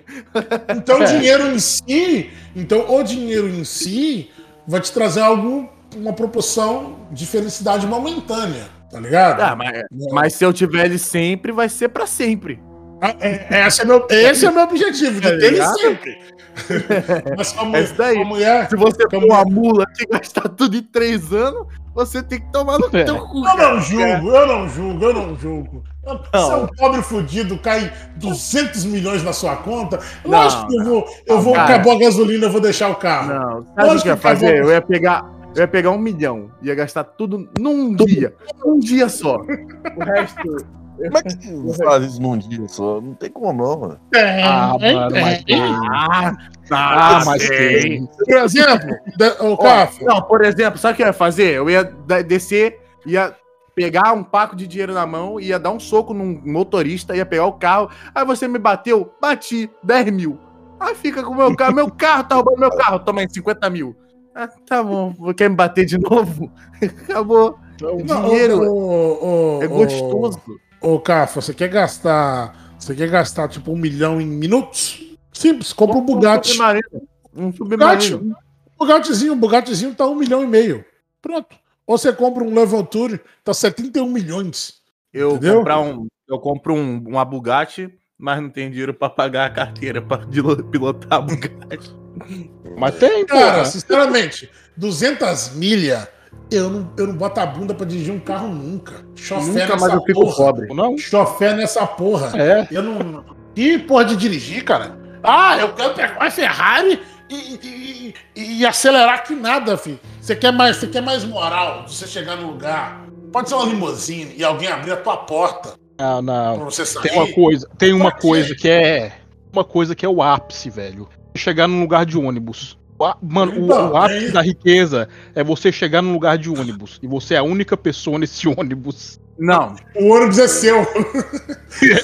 Então o É. dinheiro em si, então o dinheiro em si vai te trazer algo, uma proporção de felicidade momentânea, tá ligado? Ah, mas, mas se eu tiver ele sempre, vai ser pra sempre. Ah, é- Esse é, meu, esse é meu objetivo, de Tá ter ele sempre. Mas como, É isso daí. a mulher. Se você for Como- uma mula que gastar tudo em três anos, você tem que tomar no É. teu cu. Eu não julgo, eu não julgo, eu não julgo. Se é um pobre fudido, cai 200 milhões na sua conta, lógico que eu vou, eu vou Cara. acabou a gasolina, eu vou deixar o carro. Não, sabe o que eu ia fazer? Eu ia pegar. Eu ia pegar um milhão, ia gastar tudo num dia. Um dia só. O resto. Como é que você faz isso num dia só? Não tem como não, mano. É, Ah, é, mano, é. mas tem. Ah, Ah, mas tem. Por exemplo, da- o Ó, Cafo, Não, por exemplo, sabe o que eu ia fazer? Eu ia descer, ia pegar um paco de dinheiro na mão, ia dar um soco num motorista, ia pegar o carro. Aí você me bateu, bati, 10 mil. Aí fica com o meu carro, meu carro tá roubando meu carro, toma aí 50 mil. Ah, tá bom, quer me bater de novo? Acabou. O Não, dinheiro o- o- é o- gostoso. Ô, Cafo, você quer gastar. Você quer gastar tipo um milhão em minutos? Simples, compra um Bugatti. submarino. Um Bugatti. submarino. Um Bugattizinho, um Bugattizinho tá um milhão e meio. Pronto. Ou você compra um Level Tour, tá 71 milhões. Eu Entendeu? comprar um, eu compro um, uma Bugatti, mas não tenho dinheiro pra pagar a carteira pra dilo- pilotar a Bugatti. Mas tem, Cara, porra. sinceramente, 200 milha, eu não, eu não boto a bunda pra dirigir um carro nunca. Chofé Nunca nessa mais eu fico porra. pobre. Não? Chofé nessa porra. É. Eu não. Que porra de dirigir, cara? Ah, eu quero pegar uma Ferrari e, e- e- e acelerar que nada, filho. Você quer mais, você quer mais moral de você chegar no lugar. Pode ser uma limusine e alguém abrir a tua porta Não, não. pra você sair. Tem uma coisa, tem uma ser. coisa que é uma coisa que é o ápice, velho. Chegar num lugar de ônibus. Mano, o- o, ápice da riqueza é você chegar num lugar de ônibus e você é a única pessoa nesse ônibus. Não, O ônibus é seu.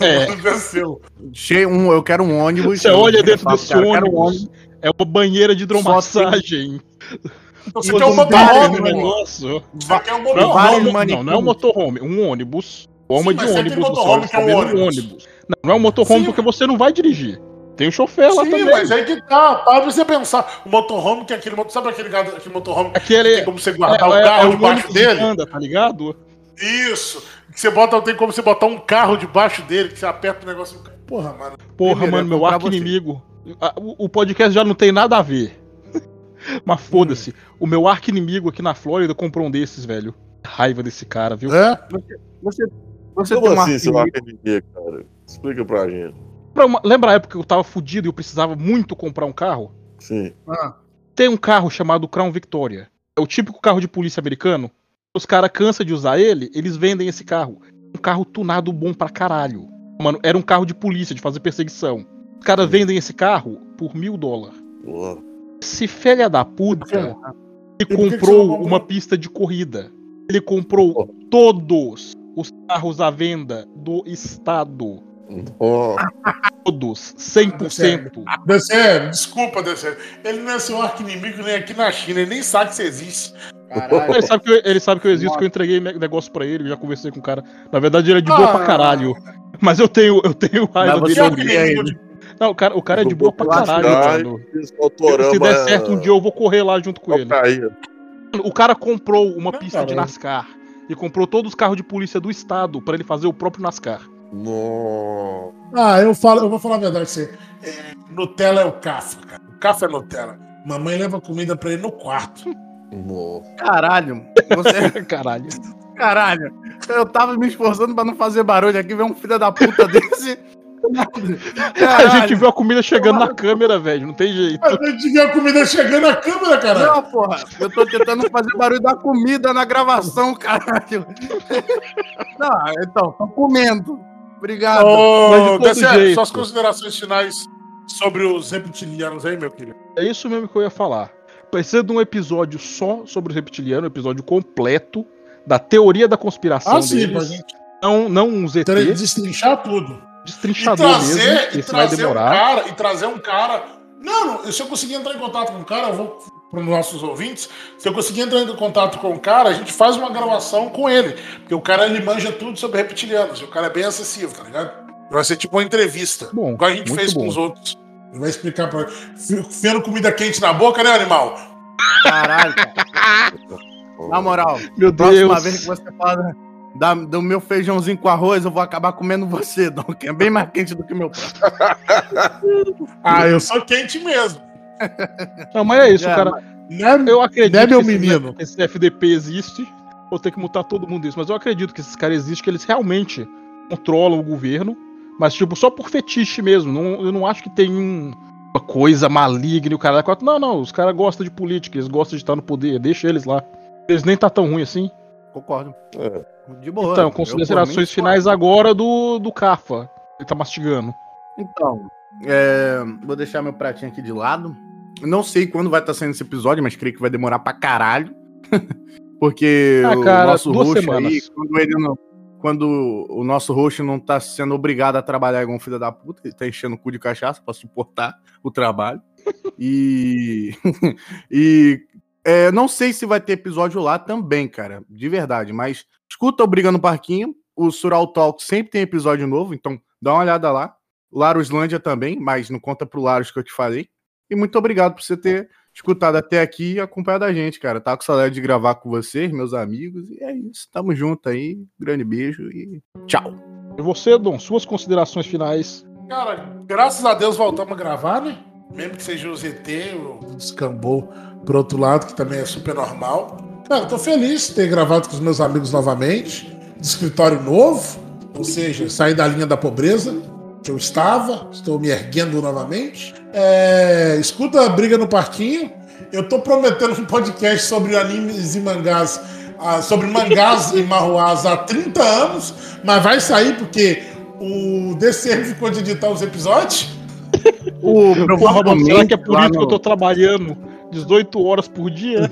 É. O ônibus é seu. cheio um, eu quero um ônibus. Você olha dentro falo, desse cara, quero um ônibus, é uma banheira de hidromassagem. Então você quer um motorhome, negócio. Você quer um Não, motorhome. não, não, não é um motorhome, um ônibus. Forma Sim, de ônibus. motorhome que é um no ônibus. Não, não é um motorhome Sim. porque você não vai dirigir. Tem o chofer lá Sim, também. mas aí que tá. Para você pensar. O motorhome que é aquele. motor- Sabe aquele, aquele motorhome Aquele que tem como você guardar é, o é- carro é o debaixo dele? anda, tá ligado? Isso. Que você bota, tem como você botar um carro debaixo dele, que você aperta o negócio. Porra, mano. Porra, Primeiro, mano, é meu arco você. inimigo. O, o podcast já não tem nada a ver. Mas foda-se. O meu arco inimigo aqui na Flórida comprou um desses, velho. Raiva desse cara, viu? É? Você, você Como tem um assim, seu arco inimigo, cara? Explica pra gente. Lembra uma- Lembra a época que eu tava fudido e eu precisava muito comprar um carro? Sim. Ah, Tem um carro chamado Crown Victoria. É o típico carro de polícia americano. Os caras cansam de usar ele, eles vendem esse carro. Um carro tunado bom pra caralho. Mano, era um carro de polícia, de fazer perseguição. Os caras vendem esse carro por mil dólares. Esse filha da puta, ele comprou? uma pista de corrida. Ele comprou todos os carros à venda do estado. Ó, Todos. 100%. DC, desculpa, DC. Ele não é seu arco inimigo nem aqui na China, ele nem sabe que você existe. caralho. Ele sabe, que eu, ele sabe que eu existo, que eu entreguei negócio pra ele, eu já conversei com o cara. Na verdade, ele é de boa pra Ah. caralho. Mas eu tenho, eu tenho raiva dele. de Não, o cara, o cara é de boa pra caralho, mano. Se der certo um dia, eu vou correr lá junto com é ele. O cara comprou uma pista de. NASCAR e comprou todos os carros de polícia do estado pra ele fazer o próprio NASCAR. Nossa. Ah, eu, falo, eu vou falar a verdade pra você. É, Nutella é o Cafa, cara. O Cafa é Nutella. Mamãe leva comida pra ele no quarto. Nossa. Caralho. Você, Caralho. caralho. Eu tava me esforçando pra não fazer barulho aqui, ver um filho da puta desse. A Caralho. gente viu a comida chegando na câmera, velho. Não tem jeito. A gente vê a comida chegando na câmera, caralho. Não, porra, eu tô tentando fazer barulho da comida na gravação, caralho. Não, então, tô comendo. Obrigado. DC, jeito. suas considerações finais sobre os reptilianos aí, meu querido. É isso mesmo que eu ia falar. Precisa de um episódio só sobre os reptilianos, um episódio completo da teoria da conspiração Ah, sim, pra gente Não, não um ZT, destrinchar tudo. E destrinchador trazer, mesmo. e Esse vai trazer um demorar. cara, e trazer um cara. Não, não, se eu conseguir entrar em contato com o cara, eu vou para os nossos ouvintes. Se eu conseguir entrar em contato com o cara, a gente faz uma gravação com ele. Porque o cara ele manja tudo sobre reptilianos. e O cara é bem acessível, tá ligado? Vai ser tipo uma entrevista. Bom, igual a gente fez bom. com os outros. Ele vai explicar pra ele. Fiando comida quente na boca, né, animal? Caralho, cara. Na moral, Meu próxima Deus. vez que você fala da- do meu feijãozinho com arroz, eu vou acabar comendo você, Dom, que é bem mais quente do que o meu prato. Ah, eu sou quente mesmo. Não, mas é isso, É, cara. Né? Eu acredito Né, meu que esse- menino? esse FDP existe. Vou ter que mutar todo mundo isso. Mas eu acredito que esses caras existem, que eles realmente controlam o governo. Mas, tipo, só por fetiche mesmo. Não, eu não acho que tem um- uma coisa maligna e o cara. Não, não. Os caras gostam de política, eles gostam de estar no poder. Deixa eles lá. Eles nem tá tão ruim assim. Concordo. É. De boa. Então, considerações finais agora do, do Cafa. Ele tá mastigando. Então, é, vou deixar meu pratinho aqui de lado. Não sei quando vai estar saindo esse episódio, mas creio que vai demorar pra caralho. Porque Ah, o cara, nosso duas host semanas. aí, quando, ele não- quando o nosso host não tá sendo obrigado a trabalhar igual um filho da puta, ele tá enchendo o cu de cachaça pra suportar o trabalho. E. e é, não sei se vai ter episódio lá também, cara, de verdade, mas escuta o Briga no Parquinho. O Sural Talk sempre tem episódio novo, então dá uma olhada lá. Laroslândia também, mas não conta pro Laros que eu te falei. E muito obrigado por você ter escutado até aqui e acompanhado a gente, cara. Tá com saudade de gravar com vocês, meus amigos. E é isso. Tamo junto aí. Grande beijo e tchau. E você, Dom, suas considerações finais. Cara, graças a Deus voltamos a gravar, né? Mesmo que seja o ZT, o descambou pro outro lado, que também é super normal. Cara, eu tô feliz de ter gravado com os meus amigos novamente, de escritório novo, ou seja, sair da linha da pobreza, que eu estava, estou me erguendo novamente. É, escuta a briga no parquinho. Eu tô prometendo um podcast sobre animes e mangás, ah, sobre mangás e marruás há 30 anos, mas vai sair porque o DCM ficou de editar os episódios. O, Porra, será que é por isso que eu no- tô trabalhando 18 horas por dia?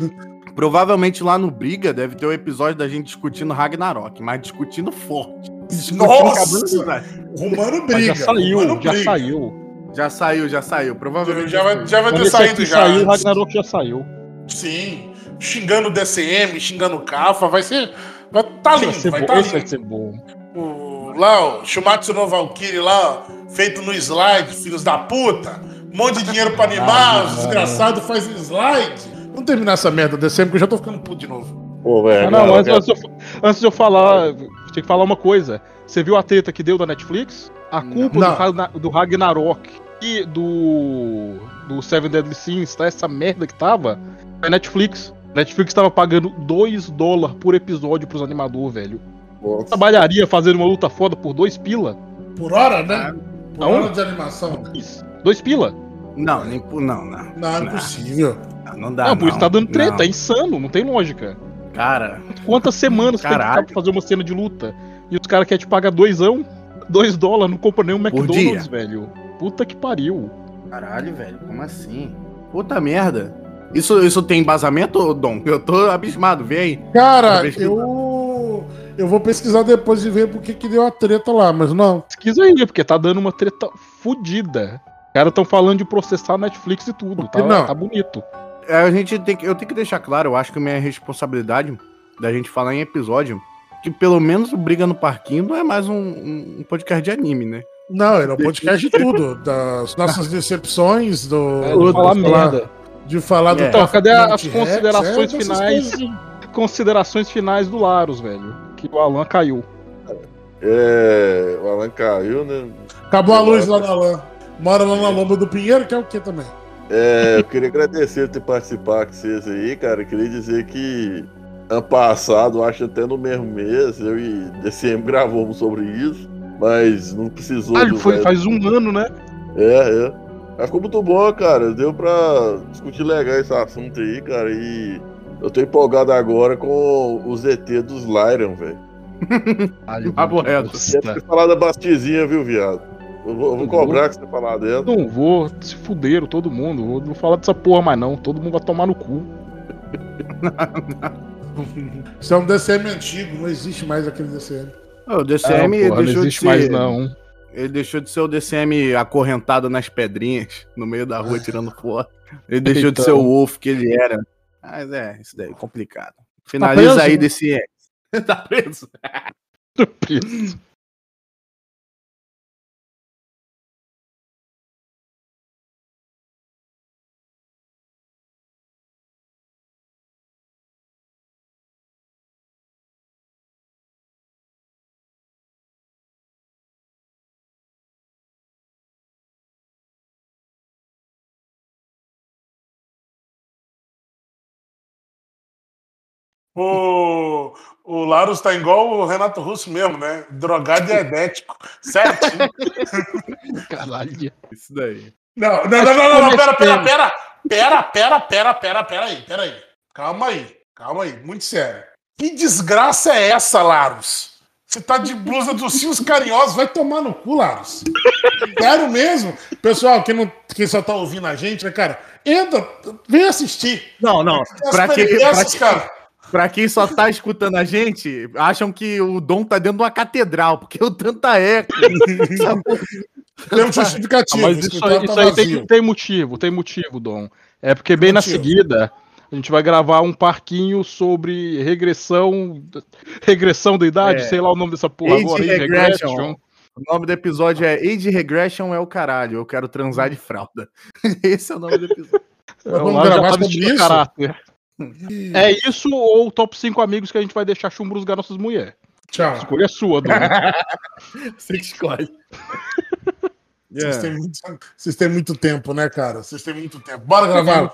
Provavelmente lá no Briga deve ter o episódio da gente discutindo Ragnarok, mas discutindo forte. Discutindo Nossa! Romano Mas briga. já saiu, Romano já briga. saiu. Já saiu, já saiu. Provavelmente. Já vai, já vai ter saído já. saiu. Ragnarok já saiu. Sim. Xingando o DCM, xingando o Cafa, vai ser. Vai tá lindo, vai ser vai tá Esse vai lindo. ser bom. O, lá, o Shumatsu no Valkyrie lá, ó, feito no slide, filhos da puta. Um monte de dinheiro pra animar, os desgraçados fazem slide. Vamos terminar essa merda, DCM, que eu já tô ficando puto de novo. Pô, velho. Ah, não, agora antes, eu antes, de eu, antes de eu falar, tinha que falar uma coisa. Você viu a treta que deu da Netflix? A culpa Não. do, do Ragnarok e do. do Seven Deadly Sins, tá? Essa merda que tava, é Netflix. Netflix tava pagando 2 dólares por episódio pros animadores, velho. Nossa. Trabalharia fazendo uma luta foda por 2 pila? Por hora, né? Por Aonde? hora de animação. 2 pila? Não, nem por. Não, não. Não, é impossível. Não, não dá. não, por isso tá dando treta, não. é insano, não tem lógica. Cara, Quantas semanas tem que ficar Caralho. pra fazer uma cena de luta? E os caras querem te pagar doisão? 2 dólares, não compra nem um Por McDonald's, velho. Puta que pariu. caralho, velho. Como assim? Puta merda. Isso, isso tem embasamento, Dom? Eu tô abismado, vem aí. Cara, eu. Eu vou pesquisar depois de ver porque que deu a treta lá, mas não. Pesquisa aí, porque tá dando uma treta fudida. Os caras tão falando de processar a Netflix e tudo, tá, Não. tá bonito. É, a gente tem que, eu tenho que deixar claro, eu acho que a minha responsabilidade da gente falar em episódio, que pelo menos o Briga no Parquinho não é mais um, um- podcast de anime, né? Não, era um podcast de tudo. Das nossas decepções, do. É, de falar merda. De falar do. É. Então, cadê as considerações é, finais? Considerações finais do Laros, velho. Que o Alan caiu. É, o Alan caiu, né? Acabou a luz lá na lã. Mora lá na Lomba do Pinheiro, que é o que também? É, eu queria agradecer por ter participado com vocês aí, cara. Eu queria dizer que ano passado, acho até no mesmo mês, eu e DCM gravamos sobre isso, mas não precisou. Ah, foi, faz um ano, né? É, é. Mas ficou muito bom, cara. Deu pra discutir legal esse assunto aí, cara. E eu tô empolgado agora com o ZT dos Lyron, velho. Papo reto. Falado da Bastizinha, viu, viado? Eu vou, eu vou cobrar que você falar dela. Não vou, se fuderam todo mundo. Vou- Não vou falar dessa porra mais não. Todo mundo vai tomar no cu. Isso é um DCM antigo, não existe mais aquele DCM. O DCM Não, porra, não deixou de existe ser. mais não. Ele deixou de ser o DCM acorrentado nas pedrinhas, no meio da rua tirando foto. Ele deixou de Então. ser o Wolf que ele era. Mas é, isso daí é complicado. Finaliza preso, aí, né? DCM. tá preso? Preso. O, o Laros tá igual o Renato Russo mesmo, né? Drogado e diabético. Certinho. Caralho. Isso daí. Não, não, não, não, não, não, pera, pera, pera. Pera, pera, pera, pera, pera aí, pera aí. Calma aí, calma aí, muito sério. Que desgraça é essa, Laros? Você tá de blusa dos Cios Carinhosos, vai tomar no cu, Laros. Sério mesmo? Pessoal, que, não, que só tá ouvindo a gente, né, cara? Entra, vem assistir. Não, não. As Pra, que, pra, que- cara. Pra quem só tá escutando a gente, acham que o Dom tá dentro de uma catedral, porque o tanta eco. Essa porra- Tem um Ah, justificativo. mas o isso aí, tá isso aí tem, tem motivo, tem motivo, Dom. É porque bem na Motivo. seguida a gente vai gravar um parquinho sobre regressão. Regressão da idade, É. sei lá o nome dessa porra Age agora. Age regression. regression. O nome do episódio é Age Regression é o caralho, eu quero transar de fralda. Esse é o nome do episódio. É, Vamos gravar tá sobre isso? caráter. É isso ou o top 5 amigos que a gente vai deixar chumbrusgar nossas mulheres? Tchau. Escolha sua, Dom. Você que escolhe. Vocês têm, muito, vocês têm muito tempo, né, cara? Vocês têm muito tempo. Bora gravar.